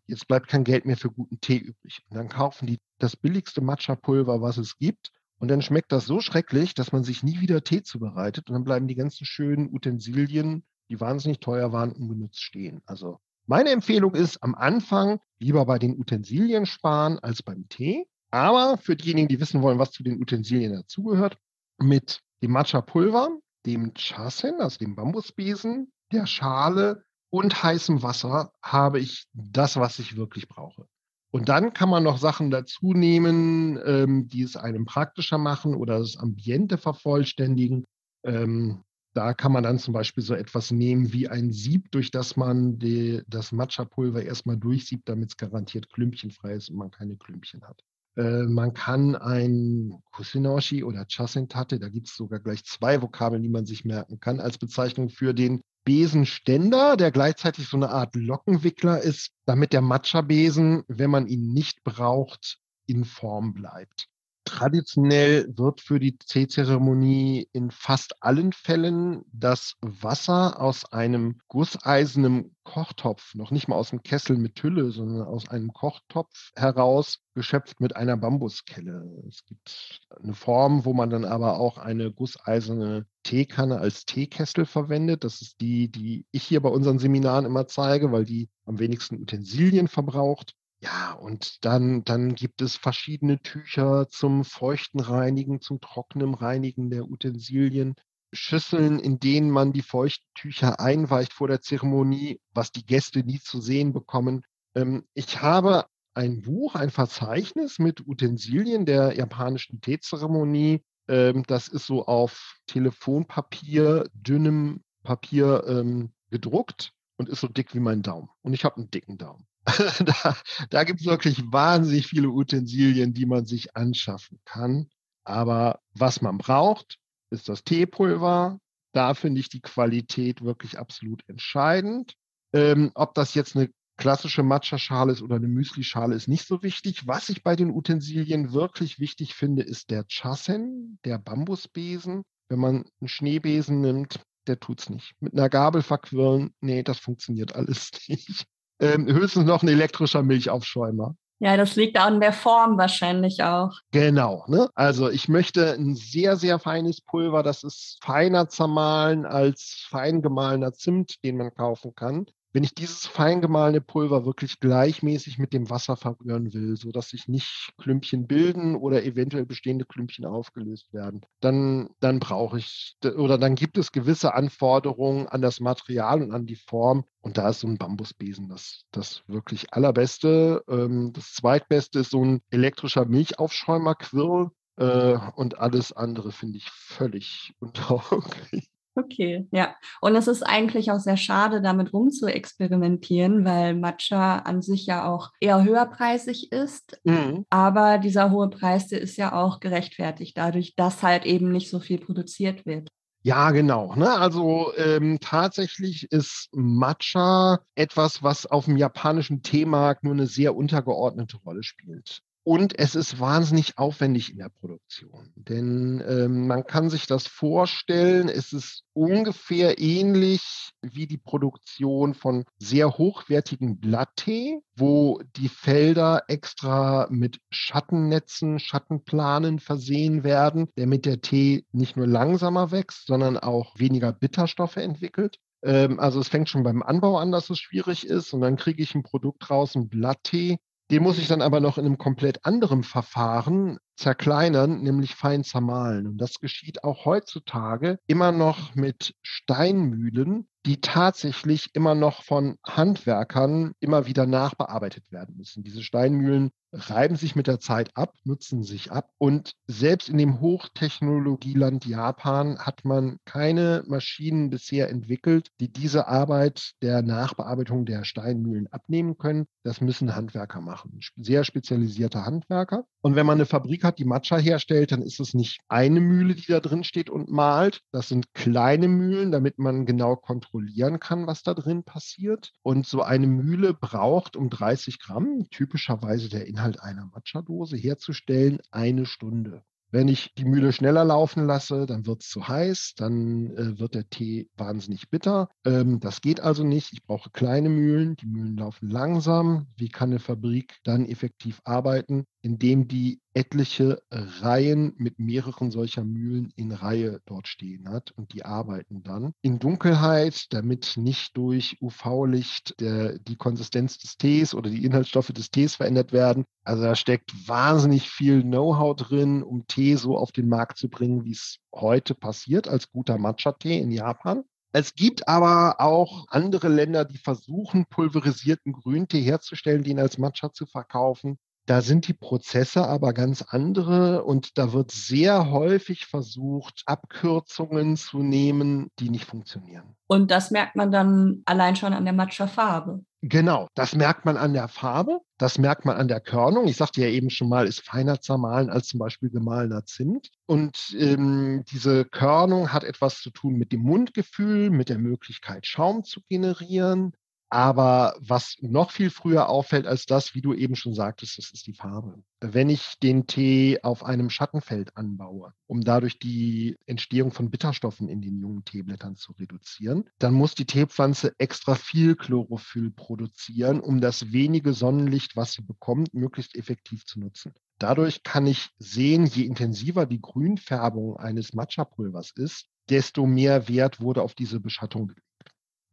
jetzt bleibt kein Geld mehr für guten Tee übrig. Und dann kaufen die das billigste Matcha-Pulver, was es gibt und dann schmeckt das so schrecklich, dass man sich nie wieder Tee zubereitet und dann bleiben die ganzen schönen Utensilien, die wahnsinnig teuer waren, ungenutzt stehen. Also meine Empfehlung ist am Anfang lieber bei den Utensilien sparen als beim Tee. Aber für diejenigen, die wissen wollen, was zu den Utensilien dazugehört, mit dem Matcha-Pulver, dem Chasen, also dem Bambusbesen, der Schale und heißem Wasser habe ich das, was ich wirklich brauche. Und dann kann man noch Sachen dazu nehmen, ähm, die es einem praktischer machen oder das Ambiente vervollständigen. Ähm, da kann man dann zum Beispiel so etwas nehmen wie ein Sieb, durch das man die, das Matcha-Pulver erstmal durchsiebt, damit es garantiert klümpchenfrei ist und man keine Klümpchen hat. Äh, man kann ein Kusinoshi oder Chasentate, da gibt es sogar gleich zwei Vokabeln, die man sich merken kann, als Bezeichnung für den Besenständer, der gleichzeitig so eine Art Lockenwickler ist, damit der Matcha-Besen, wenn man ihn nicht braucht, in Form bleibt. Traditionell wird für die Teezeremonie in fast allen Fällen das Wasser aus einem gusseisernen Kochtopf, noch nicht mal aus dem Kessel mit Hülle, sondern aus einem Kochtopf heraus, geschöpft mit einer Bambuskelle. Es gibt eine Form, wo man dann aber auch eine gusseiserne Teekanne als Teekessel verwendet. Das ist die, die ich hier bei unseren Seminaren immer zeige, weil die am wenigsten Utensilien verbraucht. Ja, und dann, dann gibt es verschiedene Tücher zum feuchten Reinigen, zum trockenen Reinigen der Utensilien. Schüsseln, in denen man die feuchten Tücher einweicht vor der Zeremonie, was die Gäste nie zu sehen bekommen. Ähm, ich habe ein Buch, ein Verzeichnis mit Utensilien der japanischen Teezeremonie. Ähm, das ist so auf Telefonpapier, dünnem Papier ähm, gedruckt und ist so dick wie mein Daumen. Und ich habe einen dicken Daumen. da da gibt es wirklich wahnsinnig viele Utensilien, die man sich anschaffen kann. Aber was man braucht, ist das Teepulver. Da finde ich die Qualität wirklich absolut entscheidend. Ähm, ob das jetzt eine klassische Matcha-Schale ist oder eine Müsli-Schale, ist nicht so wichtig. Was ich bei den Utensilien wirklich wichtig finde, ist der Chasen, der Bambusbesen. Wenn man einen Schneebesen nimmt, der tut es nicht. Mit einer Gabel verquirlen, nee, das funktioniert alles nicht. Ähm, höchstens noch ein elektrischer Milchaufschäumer. Ja, das liegt an der Form wahrscheinlich auch. Genau. Ne? Also ich möchte ein sehr, sehr feines Pulver, das ist feiner zermahlen als fein gemahlener Zimt, den man kaufen kann wenn ich dieses fein gemahlene Pulver wirklich gleichmäßig mit dem Wasser verrühren will, sodass sich nicht Klümpchen bilden oder eventuell bestehende Klümpchen aufgelöst werden, dann, dann brauche ich oder dann gibt es gewisse Anforderungen an das Material und an die Form. Und da ist so ein Bambusbesen das, das wirklich allerbeste. Ähm, das zweitbeste ist so ein elektrischer Milchaufschäumerquirl. Äh, und alles andere finde ich völlig untauglich. Okay, ja. Und es ist eigentlich auch sehr schade, damit rumzuexperimentieren, weil Matcha an sich ja auch eher höherpreisig ist. Mhm. Aber dieser hohe Preis, der ist ja auch gerechtfertigt, dadurch, dass halt eben nicht so viel produziert wird. Ja, genau. Ne? Also ähm, tatsächlich ist Matcha etwas, was auf dem japanischen Teemarkt nur eine sehr untergeordnete Rolle spielt. Und es ist wahnsinnig aufwendig in der Produktion. Denn ähm, man kann sich das vorstellen, es ist ungefähr ähnlich wie die Produktion von sehr hochwertigen Blatttee, wo die Felder extra mit Schattennetzen, Schattenplanen versehen werden, damit der Tee nicht nur langsamer wächst, sondern auch weniger Bitterstoffe entwickelt. Ähm, also es fängt schon beim Anbau an, dass es schwierig ist und dann kriege ich ein Produkt raus, ein Blatttee, den muss ich dann aber noch in einem komplett anderen Verfahren zerkleinern, nämlich fein zermahlen. Und das geschieht auch heutzutage immer noch mit Steinmühlen, die tatsächlich immer noch von Handwerkern immer wieder nachbearbeitet werden müssen. Diese Steinmühlen reiben sich mit der Zeit ab, nutzen sich ab. Und selbst in dem Hochtechnologieland Japan hat man keine Maschinen bisher entwickelt, die diese Arbeit der Nachbearbeitung der Steinmühlen abnehmen können. Das müssen Handwerker machen, sehr spezialisierte Handwerker. Und wenn man eine Fabrik hat, die Matcha herstellt, dann ist es nicht eine Mühle, die da drin steht und malt. Das sind kleine Mühlen, damit man genau kontrollieren kann, was da drin passiert. Und so eine Mühle braucht um 30 Gramm, typischerweise der Inhalt einer Matcha-Dose, herzustellen, eine Stunde. Wenn ich die Mühle schneller laufen lasse, dann wird es zu heiß, dann äh, wird der Tee wahnsinnig bitter. Ähm, das geht also nicht. Ich brauche kleine Mühlen. Die Mühlen laufen langsam. Wie kann eine Fabrik dann effektiv arbeiten? Indem die etliche Reihen mit mehreren solcher Mühlen in Reihe dort stehen hat und die arbeiten dann in Dunkelheit, damit nicht durch UV-Licht die Konsistenz des Tees oder die Inhaltsstoffe des Tees verändert werden. Also da steckt wahnsinnig viel Know-how drin, um Tee so auf den Markt zu bringen, wie es heute passiert als guter Matcha-Tee in Japan. Es gibt aber auch andere Länder, die versuchen, pulverisierten Grüntee herzustellen, den als Matcha zu verkaufen. Da sind die Prozesse aber ganz andere und da wird sehr häufig versucht, Abkürzungen zu nehmen, die nicht funktionieren. Und das merkt man dann allein schon an der Matcha-Farbe. Genau, das merkt man an der Farbe, das merkt man an der Körnung. Ich sagte ja eben schon mal, ist feiner zermahlen als zum Beispiel gemahlener Zimt. Und ähm, diese Körnung hat etwas zu tun mit dem Mundgefühl, mit der Möglichkeit, Schaum zu generieren. Aber was noch viel früher auffällt als das, wie du eben schon sagtest, das ist die Farbe. Wenn ich den Tee auf einem Schattenfeld anbaue, um dadurch die Entstehung von Bitterstoffen in den jungen Teeblättern zu reduzieren, dann muss die Teepflanze extra viel Chlorophyll produzieren, um das wenige Sonnenlicht, was sie bekommt, möglichst effektiv zu nutzen. Dadurch kann ich sehen, je intensiver die Grünfärbung eines Matcha-Pulvers ist, desto mehr Wert wurde auf diese Beschattung gelegt.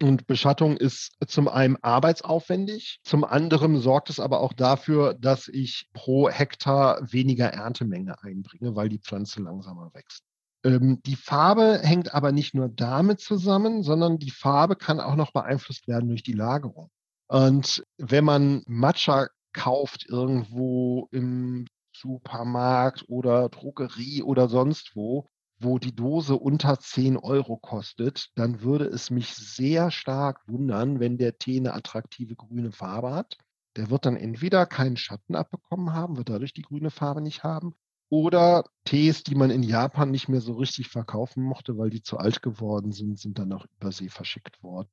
Und Beschattung ist zum einen arbeitsaufwendig, zum anderen sorgt es aber auch dafür, dass ich pro Hektar weniger Erntemenge einbringe, weil die Pflanze langsamer wächst. Ähm, die Farbe hängt aber nicht nur damit zusammen, sondern die Farbe kann auch noch beeinflusst werden durch die Lagerung. Und wenn man Matcha kauft irgendwo im Supermarkt oder Drogerie oder sonst wo, wo die Dose unter 10 Euro kostet, dann würde es mich sehr stark wundern, wenn der Tee eine attraktive grüne Farbe hat. Der wird dann entweder keinen Schatten abbekommen haben, wird dadurch die grüne Farbe nicht haben, oder Tees, die man in Japan nicht mehr so richtig verkaufen mochte, weil die zu alt geworden sind, sind dann auch übersee verschickt worden.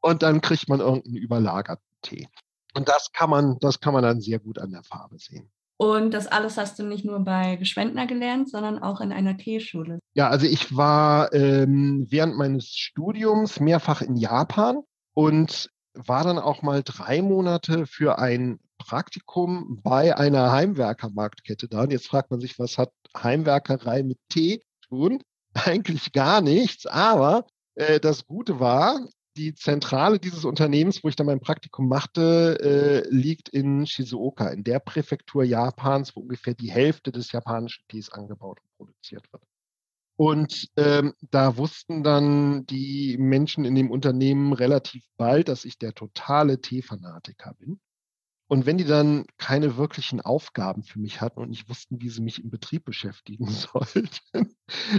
Und dann kriegt man irgendeinen überlagerten Tee. Und das kann man, das kann man dann sehr gut an der Farbe sehen. Und das alles hast du nicht nur bei Geschwendner gelernt, sondern auch in einer Teeschule. Ja, also ich war ähm, während meines Studiums mehrfach in Japan und war dann auch mal drei Monate für ein Praktikum bei einer Heimwerkermarktkette da. Und jetzt fragt man sich, was hat Heimwerkerei mit Tee zu tun? Eigentlich gar nichts, aber äh, das Gute war, die Zentrale dieses Unternehmens, wo ich dann mein Praktikum machte, äh, liegt in Shizuoka, in der Präfektur Japans, wo ungefähr die Hälfte des japanischen Tees angebaut und produziert wird. Und ähm, da wussten dann die Menschen in dem Unternehmen relativ bald, dass ich der totale Teefanatiker bin. Und wenn die dann keine wirklichen Aufgaben für mich hatten und nicht wussten, wie sie mich im Betrieb beschäftigen sollten,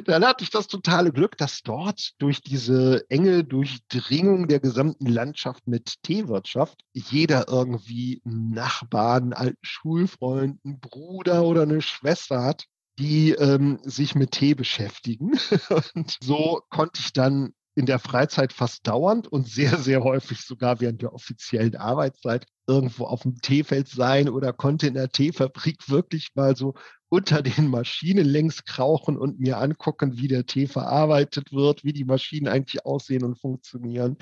dann hatte ich das totale Glück, dass dort durch diese enge Durchdringung der gesamten Landschaft mit Teewirtschaft jeder irgendwie einen Nachbarn, einen alten Schulfreund, einen Bruder oder eine Schwester hat, die ähm, sich mit Tee beschäftigen. Und so konnte ich dann in der Freizeit fast dauernd und sehr, sehr häufig sogar während der offiziellen Arbeitszeit irgendwo auf dem Teefeld sein oder konnte in der Teefabrik wirklich mal so unter den Maschinen längs krauchen und mir angucken, wie der Tee verarbeitet wird, wie die Maschinen eigentlich aussehen und funktionieren.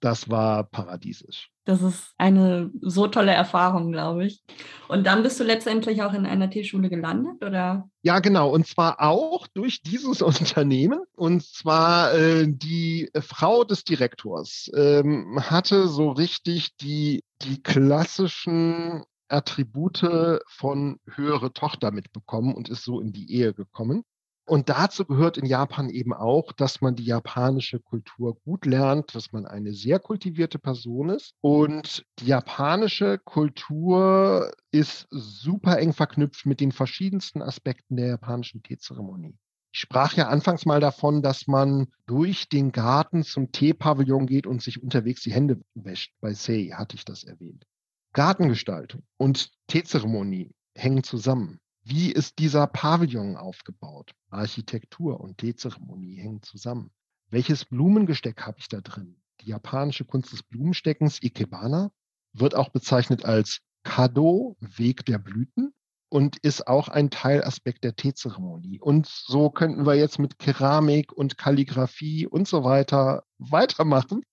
Das war paradiesisch. Das ist eine so tolle Erfahrung, glaube ich. Und dann bist du letztendlich auch in einer Teeschule gelandet, oder? Ja, genau. Und zwar auch durch dieses Unternehmen. Und zwar äh, die Frau des Direktors ähm, hatte so richtig die, die klassischen Attribute von höhere Tochter mitbekommen und ist so in die Ehe gekommen. Und dazu gehört in Japan eben auch, dass man die japanische Kultur gut lernt, dass man eine sehr kultivierte Person ist. Und die japanische Kultur ist super eng verknüpft mit den verschiedensten Aspekten der japanischen Teezeremonie. Ich sprach ja anfangs mal davon, dass man durch den Garten zum Teepavillon geht und sich unterwegs die Hände wäscht. Bei Sei hatte ich das erwähnt. Gartengestaltung und Teezeremonie hängen zusammen. Wie ist dieser Pavillon aufgebaut? Architektur und Teezeremonie hängen zusammen. Welches Blumengesteck habe ich da drin? Die japanische Kunst des Blumensteckens, Ikebana, wird auch bezeichnet als Kado, Weg der Blüten, und ist auch ein Teilaspekt der Teezeremonie. Und so könnten wir jetzt mit Keramik und Kalligraphie und so weiter weitermachen.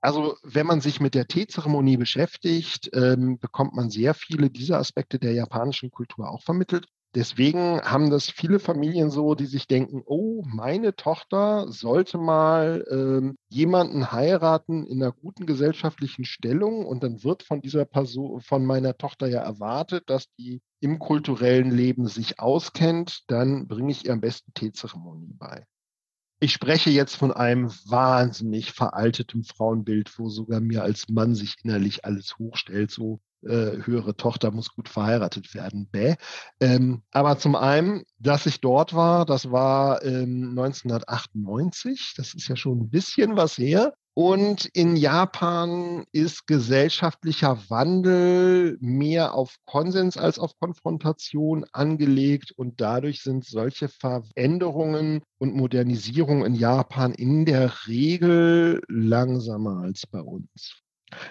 Also wenn man sich mit der Teezeremonie beschäftigt, ähm, bekommt man sehr viele dieser Aspekte der japanischen Kultur auch vermittelt. Deswegen haben das viele Familien so, die sich denken, oh, meine Tochter sollte mal ähm, jemanden heiraten in einer guten gesellschaftlichen Stellung und dann wird von dieser Person, von meiner Tochter ja erwartet, dass die im kulturellen Leben sich auskennt, dann bringe ich ihr am besten Teezeremonie bei. Ich spreche jetzt von einem wahnsinnig veralteten Frauenbild, wo sogar mir als Mann sich innerlich alles hochstellt, so äh, höhere Tochter muss gut verheiratet werden. Bäh. Ähm, aber zum einen, dass ich dort war, das war ähm, 1998, das ist ja schon ein bisschen was her. Und in Japan ist gesellschaftlicher Wandel mehr auf Konsens als auf Konfrontation angelegt und dadurch sind solche Veränderungen und Modernisierungen in Japan in der Regel langsamer als bei uns.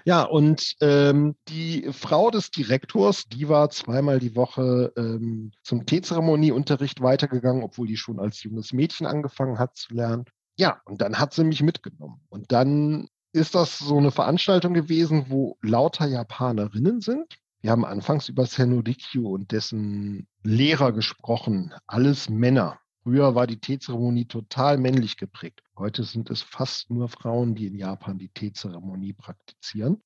Ja, und ähm, die Frau des Direktors, die war zweimal die Woche ähm, zum Teezeremonieunterricht weitergegangen, obwohl die schon als junges Mädchen angefangen hat zu lernen. Ja, und dann hat sie mich mitgenommen. Und dann ist das so eine Veranstaltung gewesen, wo lauter Japanerinnen sind. Wir haben anfangs über Senurikyu und dessen Lehrer gesprochen. Alles Männer. Früher war die Teezeremonie total männlich geprägt. Heute sind es fast nur Frauen, die in Japan die Teezeremonie praktizieren.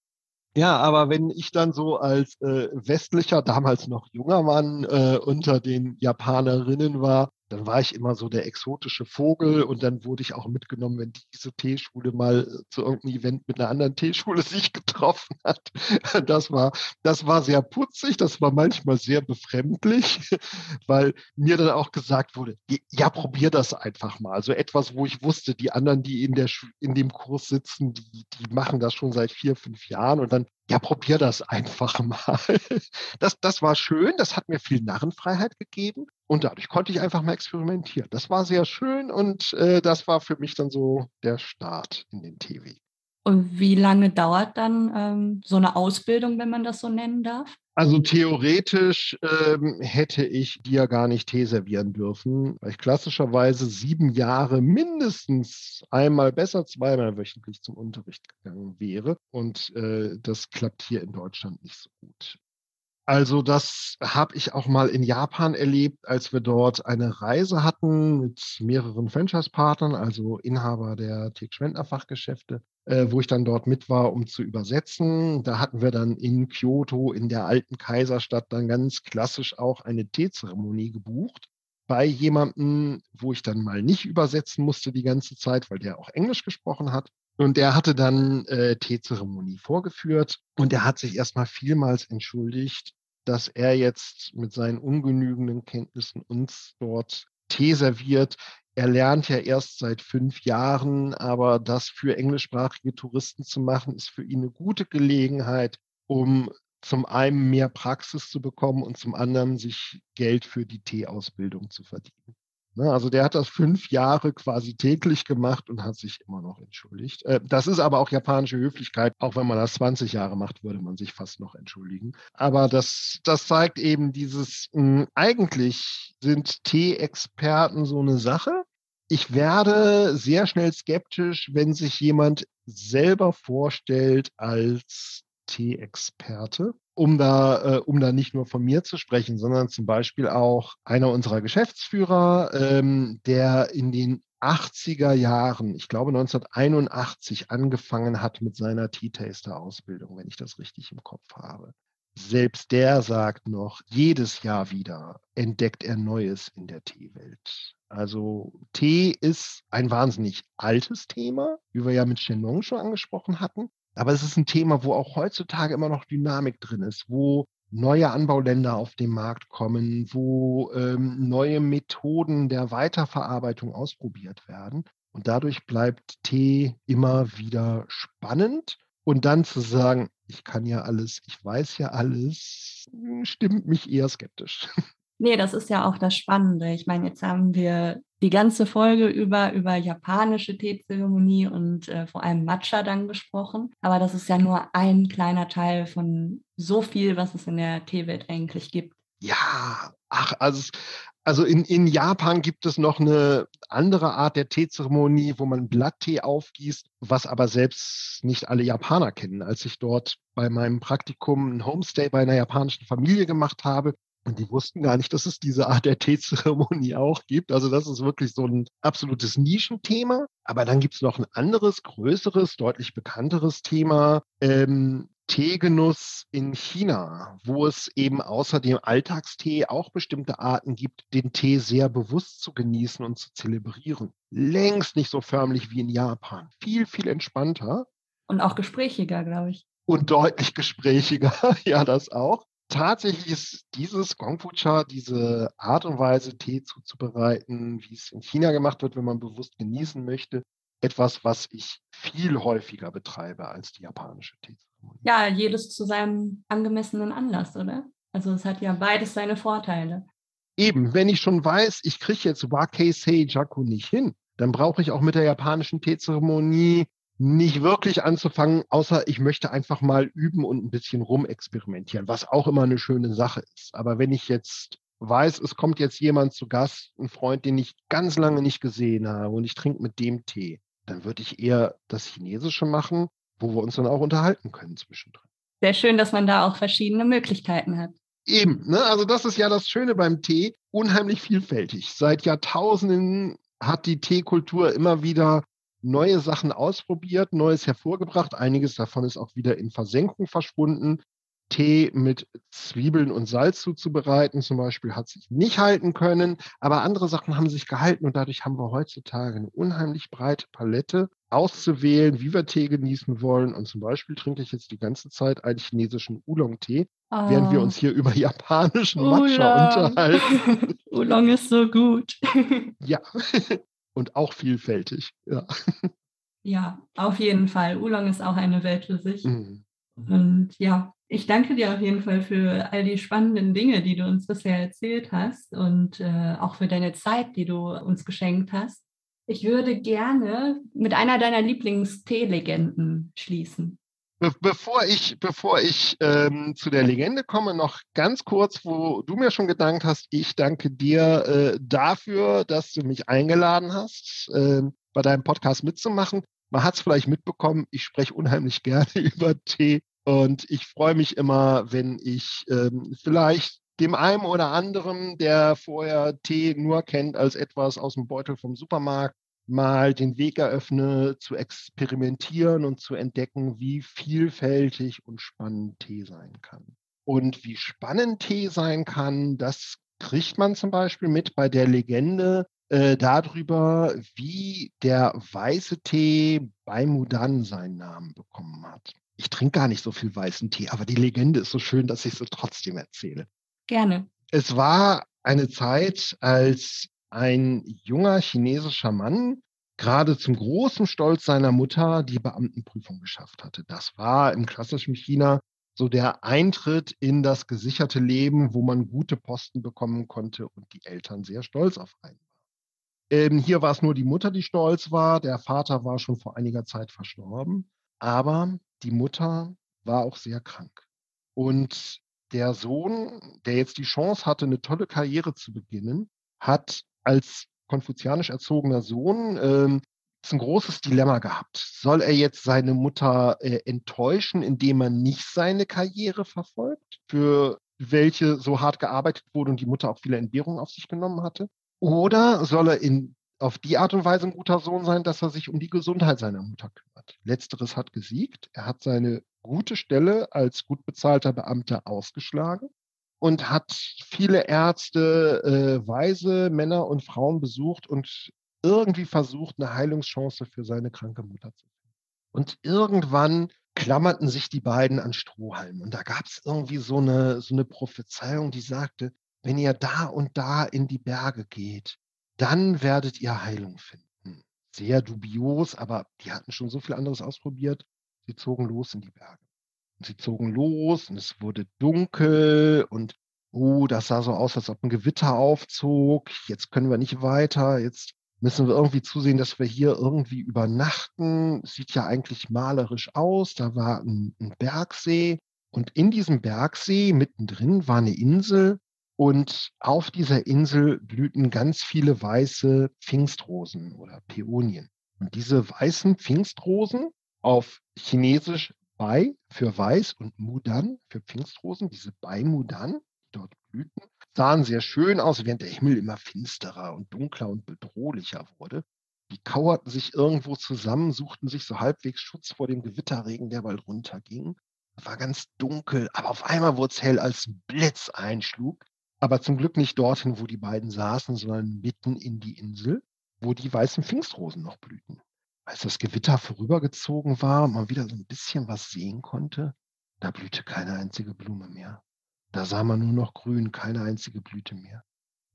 Ja, aber wenn ich dann so als äh, westlicher, damals noch junger Mann äh, unter den Japanerinnen war, dann war ich immer so der exotische Vogel und dann wurde ich auch mitgenommen, wenn diese Teeschule mal äh, zu irgendeinem Event mit einer anderen Teeschule sich getroffen hat. Das war, das war sehr putzig, das war manchmal sehr befremdlich, weil mir dann auch gesagt wurde, ja, probier das einfach mal. Also etwas, wo ich wusste, die anderen, die in, der, in dem Kurs sitzen, die, die machen das schon seit vier, fünf Jahren und dann ja, probier das einfach mal. Das, das war schön, das hat mir viel Narrenfreiheit gegeben und dadurch konnte ich einfach mal experimentieren. Das war sehr schön und äh, das war für mich dann so der Start in den TV. Und wie lange dauert dann ähm, so eine Ausbildung, wenn man das so nennen darf? Also theoretisch ähm, hätte ich ja gar nicht Tee servieren dürfen, weil ich klassischerweise sieben Jahre mindestens einmal besser, zweimal wöchentlich zum Unterricht gegangen wäre. Und äh, das klappt hier in Deutschland nicht so gut. Also das habe ich auch mal in Japan erlebt, als wir dort eine Reise hatten mit mehreren Franchise-Partnern, also Inhaber der Tick-Schwendner-Fachgeschäfte, äh, wo ich dann dort mit war, um zu übersetzen. Da hatten wir dann in Kyoto, in der alten Kaiserstadt, dann ganz klassisch auch eine Teezeremonie gebucht bei jemandem, wo ich dann mal nicht übersetzen musste die ganze Zeit, weil der auch Englisch gesprochen hat. Und er hatte dann äh, Teezeremonie vorgeführt und er hat sich erstmal vielmals entschuldigt, dass er jetzt mit seinen ungenügenden Kenntnissen uns dort Tee serviert. Er lernt ja erst seit fünf Jahren, aber das für englischsprachige Touristen zu machen, ist für ihn eine gute Gelegenheit, um zum einen mehr Praxis zu bekommen und zum anderen sich Geld für die Teeausbildung zu verdienen. Ne, also der hat das fünf Jahre quasi täglich gemacht und hat sich immer noch entschuldigt. Äh, das ist aber auch japanische Höflichkeit. Auch wenn man das 20 Jahre macht, würde man sich fast noch entschuldigen. Aber das, das zeigt eben dieses, hm, eigentlich sind Tee-Experten so eine Sache. Ich werde sehr schnell skeptisch, wenn sich jemand selber vorstellt als Tee-Experte um da, äh, um da nicht nur von mir zu sprechen, sondern zum Beispiel auch einer unserer Geschäftsführer, ähm, der in den 80er Jahren, ich glaube 1981, angefangen hat mit seiner Tea-Taster-Ausbildung, wenn ich das richtig im Kopf habe. selbst der sagt noch, jedes Jahr wieder entdeckt er Neues in der Teewelt. Also Tee ist ein wahnsinnig altes Thema, wie wir ja mit Shenong schon angesprochen hatten. Aber es ist ein Thema, wo auch heutzutage immer noch Dynamik drin ist, wo neue Anbauländer auf den Markt kommen, wo ähm, neue Methoden der Weiterverarbeitung ausprobiert werden. Und dadurch bleibt Tee immer wieder spannend. Und dann zu sagen, ich kann ja alles, ich weiß ja alles, stimmt mich eher skeptisch. Nee, das ist ja auch das Spannende. Ich meine, jetzt haben wir die ganze Folge über, über japanische Teezeremonie und äh, vor allem Matcha dann gesprochen. Aber das ist ja nur ein kleiner Teil von so viel, was es in der Teewelt eigentlich gibt. Ja, ach, also, also in, in Japan gibt es noch eine andere Art der Teezeremonie, wo man Blatttee aufgießt, was aber selbst nicht alle Japaner kennen. Als ich dort bei meinem Praktikum ein Homestay bei einer japanischen Familie gemacht habe, und die wussten gar nicht, dass es diese Art der Teezeremonie auch gibt. Also das ist wirklich so ein absolutes Nischenthema. Aber dann gibt es noch ein anderes, größeres, deutlich bekannteres Thema. Ähm, Teegenuss in China, wo es eben außer dem Alltagstee auch bestimmte Arten gibt, den Tee sehr bewusst zu genießen und zu zelebrieren. Längst nicht so förmlich wie in Japan. Viel, viel entspannter. Und auch gesprächiger, glaube ich. Und deutlich gesprächiger, ja, das auch tatsächlich ist dieses Gongfu-Cha, diese Art und Weise, Tee zuzubereiten, wie es in China gemacht wird, wenn man bewusst genießen möchte, etwas, was ich viel häufiger betreibe als die japanische Teezeremonie. Ja, jedes zu seinem angemessenen Anlass, oder? Also es hat ja beides seine Vorteile. Eben, wenn ich schon weiß, ich kriege jetzt Wakei Seijaku nicht hin, dann brauche ich auch mit der japanischen Teezeremonie nicht wirklich anzufangen, außer ich möchte einfach mal üben und ein bisschen rumexperimentieren, was auch immer eine schöne Sache ist. Aber wenn ich jetzt weiß, es kommt jetzt jemand zu Gast, ein Freund, den ich ganz lange nicht gesehen habe und ich trinke mit dem Tee, dann würde ich eher das Chinesische machen, wo wir uns dann auch unterhalten können zwischendrin. Sehr schön, dass man da auch verschiedene Möglichkeiten hat. Eben, ne? also das ist ja das Schöne beim Tee, unheimlich vielfältig. Seit Jahrtausenden hat die Teekultur immer wieder neue Sachen ausprobiert, Neues hervorgebracht. Einiges davon ist auch wieder in Versenkung verschwunden. Tee mit Zwiebeln und Salz zuzubereiten, zum Beispiel, hat sich nicht halten können, aber andere Sachen haben sich gehalten und dadurch haben wir heutzutage eine unheimlich breite Palette auszuwählen, wie wir Tee genießen wollen. Und zum Beispiel trinke ich jetzt die ganze Zeit einen chinesischen Oolong-Tee, oh. während wir ah. uns hier über japanischen Matcha unterhalten. Oolong ist so gut. ja, und auch vielfältig. Ja. ja, auf jeden Fall. Oolong ist auch eine Welt für sich. Mhm. Und ja, ich danke dir auf jeden Fall für all die spannenden Dinge, die du uns bisher erzählt hast und äh, auch für deine Zeit, die du uns geschenkt hast. Ich würde gerne mit einer deiner Lieblingstee-Legenden schließen. Be bevor ich, bevor ich ähm, zu der Legende komme, noch ganz kurz, wo du mir schon gedankt hast. Ich danke dir äh, dafür, dass du mich eingeladen hast, äh, bei deinem Podcast mitzumachen. Man hat es vielleicht mitbekommen, ich spreche unheimlich gerne über Tee und ich freue mich immer, wenn ich ähm, vielleicht dem einen oder anderen, der vorher Tee nur kennt als etwas aus dem Beutel vom Supermarkt, mal den Weg eröffne, zu experimentieren und zu entdecken, wie vielfältig und spannend Tee sein kann. Und wie spannend Tee sein kann, das kriegt man zum Beispiel mit bei der Legende äh, darüber, wie der weiße Tee bei Mudan seinen Namen bekommen hat. Ich trinke gar nicht so viel weißen Tee, aber die Legende ist so schön, dass ich sie trotzdem erzähle. Gerne. Es war eine Zeit, als ein junger chinesischer Mann gerade zum großen Stolz seiner Mutter die Beamtenprüfung geschafft hatte. Das war im klassischen China so der Eintritt in das gesicherte Leben, wo man gute Posten bekommen konnte und die Eltern sehr stolz auf einen waren. Ähm, hier war es nur die Mutter, die stolz war. Der Vater war schon vor einiger Zeit verstorben. Aber die Mutter war auch sehr krank. Und der Sohn, der jetzt die Chance hatte, eine tolle Karriere zu beginnen, hat als konfuzianisch erzogener Sohn ähm, ein großes Dilemma gehabt. Soll er jetzt seine Mutter äh, enttäuschen, indem er nicht seine Karriere verfolgt, für welche so hart gearbeitet wurde und die Mutter auch viele Entbehrungen auf sich genommen hatte? Oder soll er in, auf die Art und Weise ein guter Sohn sein, dass er sich um die Gesundheit seiner Mutter kümmert? Letzteres hat gesiegt. Er hat seine gute Stelle als gut bezahlter Beamter ausgeschlagen und hat viele Ärzte, äh, weise Männer und Frauen besucht und irgendwie versucht, eine Heilungschance für seine kranke Mutter zu finden. Und irgendwann klammerten sich die beiden an Strohhalm. Und da gab es irgendwie so eine, so eine Prophezeiung, die sagte, wenn ihr da und da in die Berge geht, dann werdet ihr Heilung finden. Sehr dubios, aber die hatten schon so viel anderes ausprobiert. Sie zogen los in die Berge. Sie zogen los und es wurde dunkel und oh, das sah so aus, als ob ein Gewitter aufzog. Jetzt können wir nicht weiter. Jetzt müssen wir irgendwie zusehen, dass wir hier irgendwie übernachten. Sieht ja eigentlich malerisch aus. Da war ein, ein Bergsee. Und in diesem Bergsee mittendrin war eine Insel. Und auf dieser Insel blühten ganz viele weiße Pfingstrosen oder Päonien. Und diese weißen Pfingstrosen auf Chinesisch Bai für weiß und Mudan für Pfingstrosen, diese Bai Mudan, die dort blühten, sahen sehr schön aus, während der Himmel immer finsterer und dunkler und bedrohlicher wurde. Die kauerten sich irgendwo zusammen, suchten sich so halbwegs Schutz vor dem Gewitterregen, der bald runterging. Es war ganz dunkel, aber auf einmal wurde es hell, als Blitz einschlug. Aber zum Glück nicht dorthin, wo die beiden saßen, sondern mitten in die Insel, wo die weißen Pfingstrosen noch blühten. Als das Gewitter vorübergezogen war und man wieder so ein bisschen was sehen konnte, da blühte keine einzige Blume mehr. Da sah man nur noch grün, keine einzige Blüte mehr.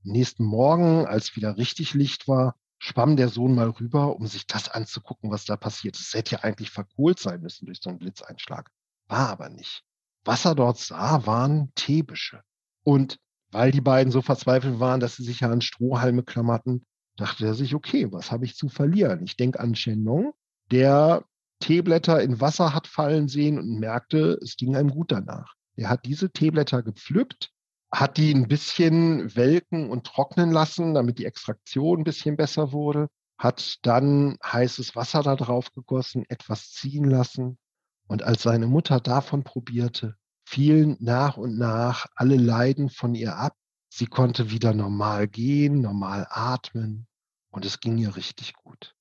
Am nächsten Morgen, als wieder richtig Licht war, schwamm der Sohn mal rüber, um sich das anzugucken, was da passiert ist. Es hätte ja eigentlich verkohlt sein müssen durch so einen Blitzeinschlag. War aber nicht. Was er dort sah, waren Teebüsche. Und weil die beiden so verzweifelt waren, dass sie sich ja an Strohhalme klammerten, dachte er sich, okay, was habe ich zu verlieren? Ich denke an Shenong, der Teeblätter in Wasser hat fallen sehen und merkte, es ging einem gut danach. Er hat diese Teeblätter gepflückt, hat die ein bisschen welken und trocknen lassen, damit die Extraktion ein bisschen besser wurde, hat dann heißes Wasser da drauf gegossen, etwas ziehen lassen. Und als seine Mutter davon probierte, fielen nach und nach alle Leiden von ihr ab. Sie konnte wieder normal gehen, normal atmen und es ging ihr richtig gut.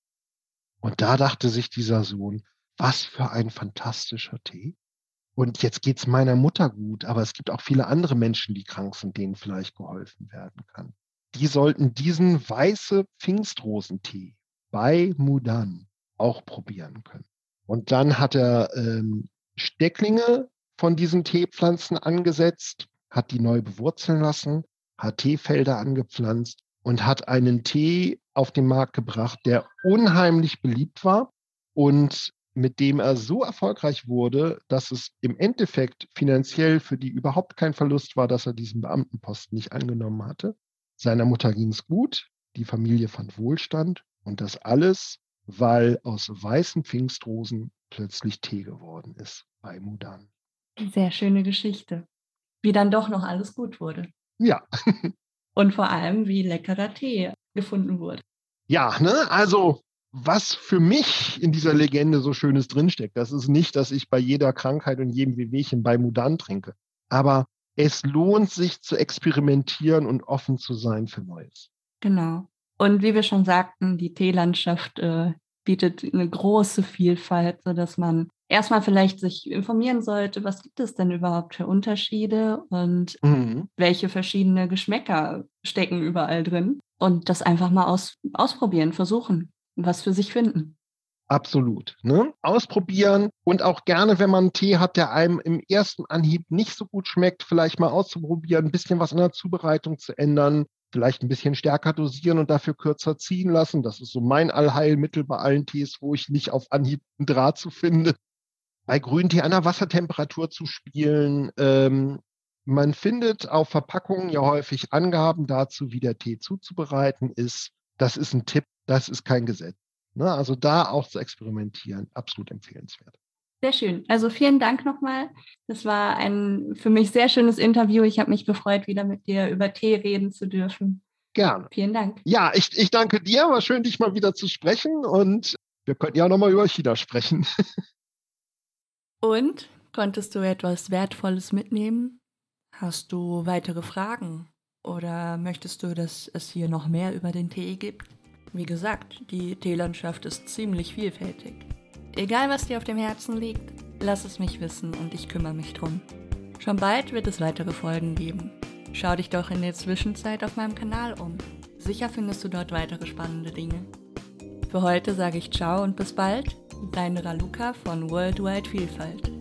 Und da dachte sich dieser Sohn, was für ein fantastischer Tee. Und jetzt geht es meiner Mutter gut, aber es gibt auch viele andere Menschen, die krank sind, denen vielleicht geholfen werden kann. Die sollten diesen weiße Pfingstrosentee bei Mudan auch probieren können. Und dann hat er ähm, Stecklinge von diesen Teepflanzen angesetzt, hat die neu bewurzeln lassen, hat Teefelder angepflanzt und hat einen Tee auf den Markt gebracht, der unheimlich beliebt war und mit dem er so erfolgreich wurde, dass es im Endeffekt finanziell für die überhaupt kein Verlust war, dass er diesen Beamtenposten nicht angenommen hatte. Seiner Mutter ging es gut, die Familie fand Wohlstand und das alles, weil aus weißen Pfingstrosen plötzlich Tee geworden ist bei Mudan. Sehr schöne Geschichte. Wie dann doch noch alles gut wurde. Ja. und vor allem, wie leckerer Tee gefunden wurde. Ja, ne? Also was für mich in dieser Legende so Schönes drinsteckt, das ist nicht, dass ich bei jeder Krankheit und jedem Wehwehchen bei Mudan trinke. Aber es lohnt sich zu experimentieren und offen zu sein für Neues. Genau. Und wie wir schon sagten, die Teelandschaft äh, bietet eine große Vielfalt, sodass man erstmal vielleicht sich informieren sollte, was gibt es denn überhaupt für Unterschiede und mhm. welche verschiedene Geschmäcker stecken überall drin. Und das einfach mal aus, ausprobieren, versuchen was für sich finden. Absolut. Ne? Ausprobieren und auch gerne, wenn man einen Tee hat, der einem im ersten Anhieb nicht so gut schmeckt, vielleicht mal auszuprobieren, ein bisschen was in der Zubereitung zu ändern, vielleicht ein bisschen stärker dosieren und dafür kürzer ziehen lassen. Das ist so mein Allheilmittel bei allen Tees, wo ich nicht auf Anhieb einen Draht zu finde. Bei Grüntee an der Wassertemperatur zu spielen. Ähm, man findet auf Verpackungen ja häufig Angaben dazu, wie der Tee zuzubereiten ist. Das ist ein Tipp, das ist kein Gesetz. Ne? Also da auch zu experimentieren, absolut empfehlenswert. Sehr schön. Also vielen Dank nochmal. Das war ein für mich sehr schönes Interview. Ich habe mich gefreut, wieder mit dir über Tee reden zu dürfen. Gerne. Vielen Dank. Ja, ich, ich danke dir. War schön, dich mal wieder zu sprechen. Und wir könnten ja nochmal über China sprechen. Und konntest du etwas Wertvolles mitnehmen? Hast du weitere Fragen? Oder möchtest du, dass es hier noch mehr über den Tee gibt? Wie gesagt, die Teelandschaft ist ziemlich vielfältig. Egal, was dir auf dem Herzen liegt, Lass es mich wissen und ich kümmere mich drum. Schon bald wird es weitere Folgen geben. Schau dich doch in der Zwischenzeit auf meinem Kanal um. Sicher findest du dort weitere spannende Dinge. Für heute sage ich ciao und bis bald. Deine Raluca von Worldwide Vielfalt.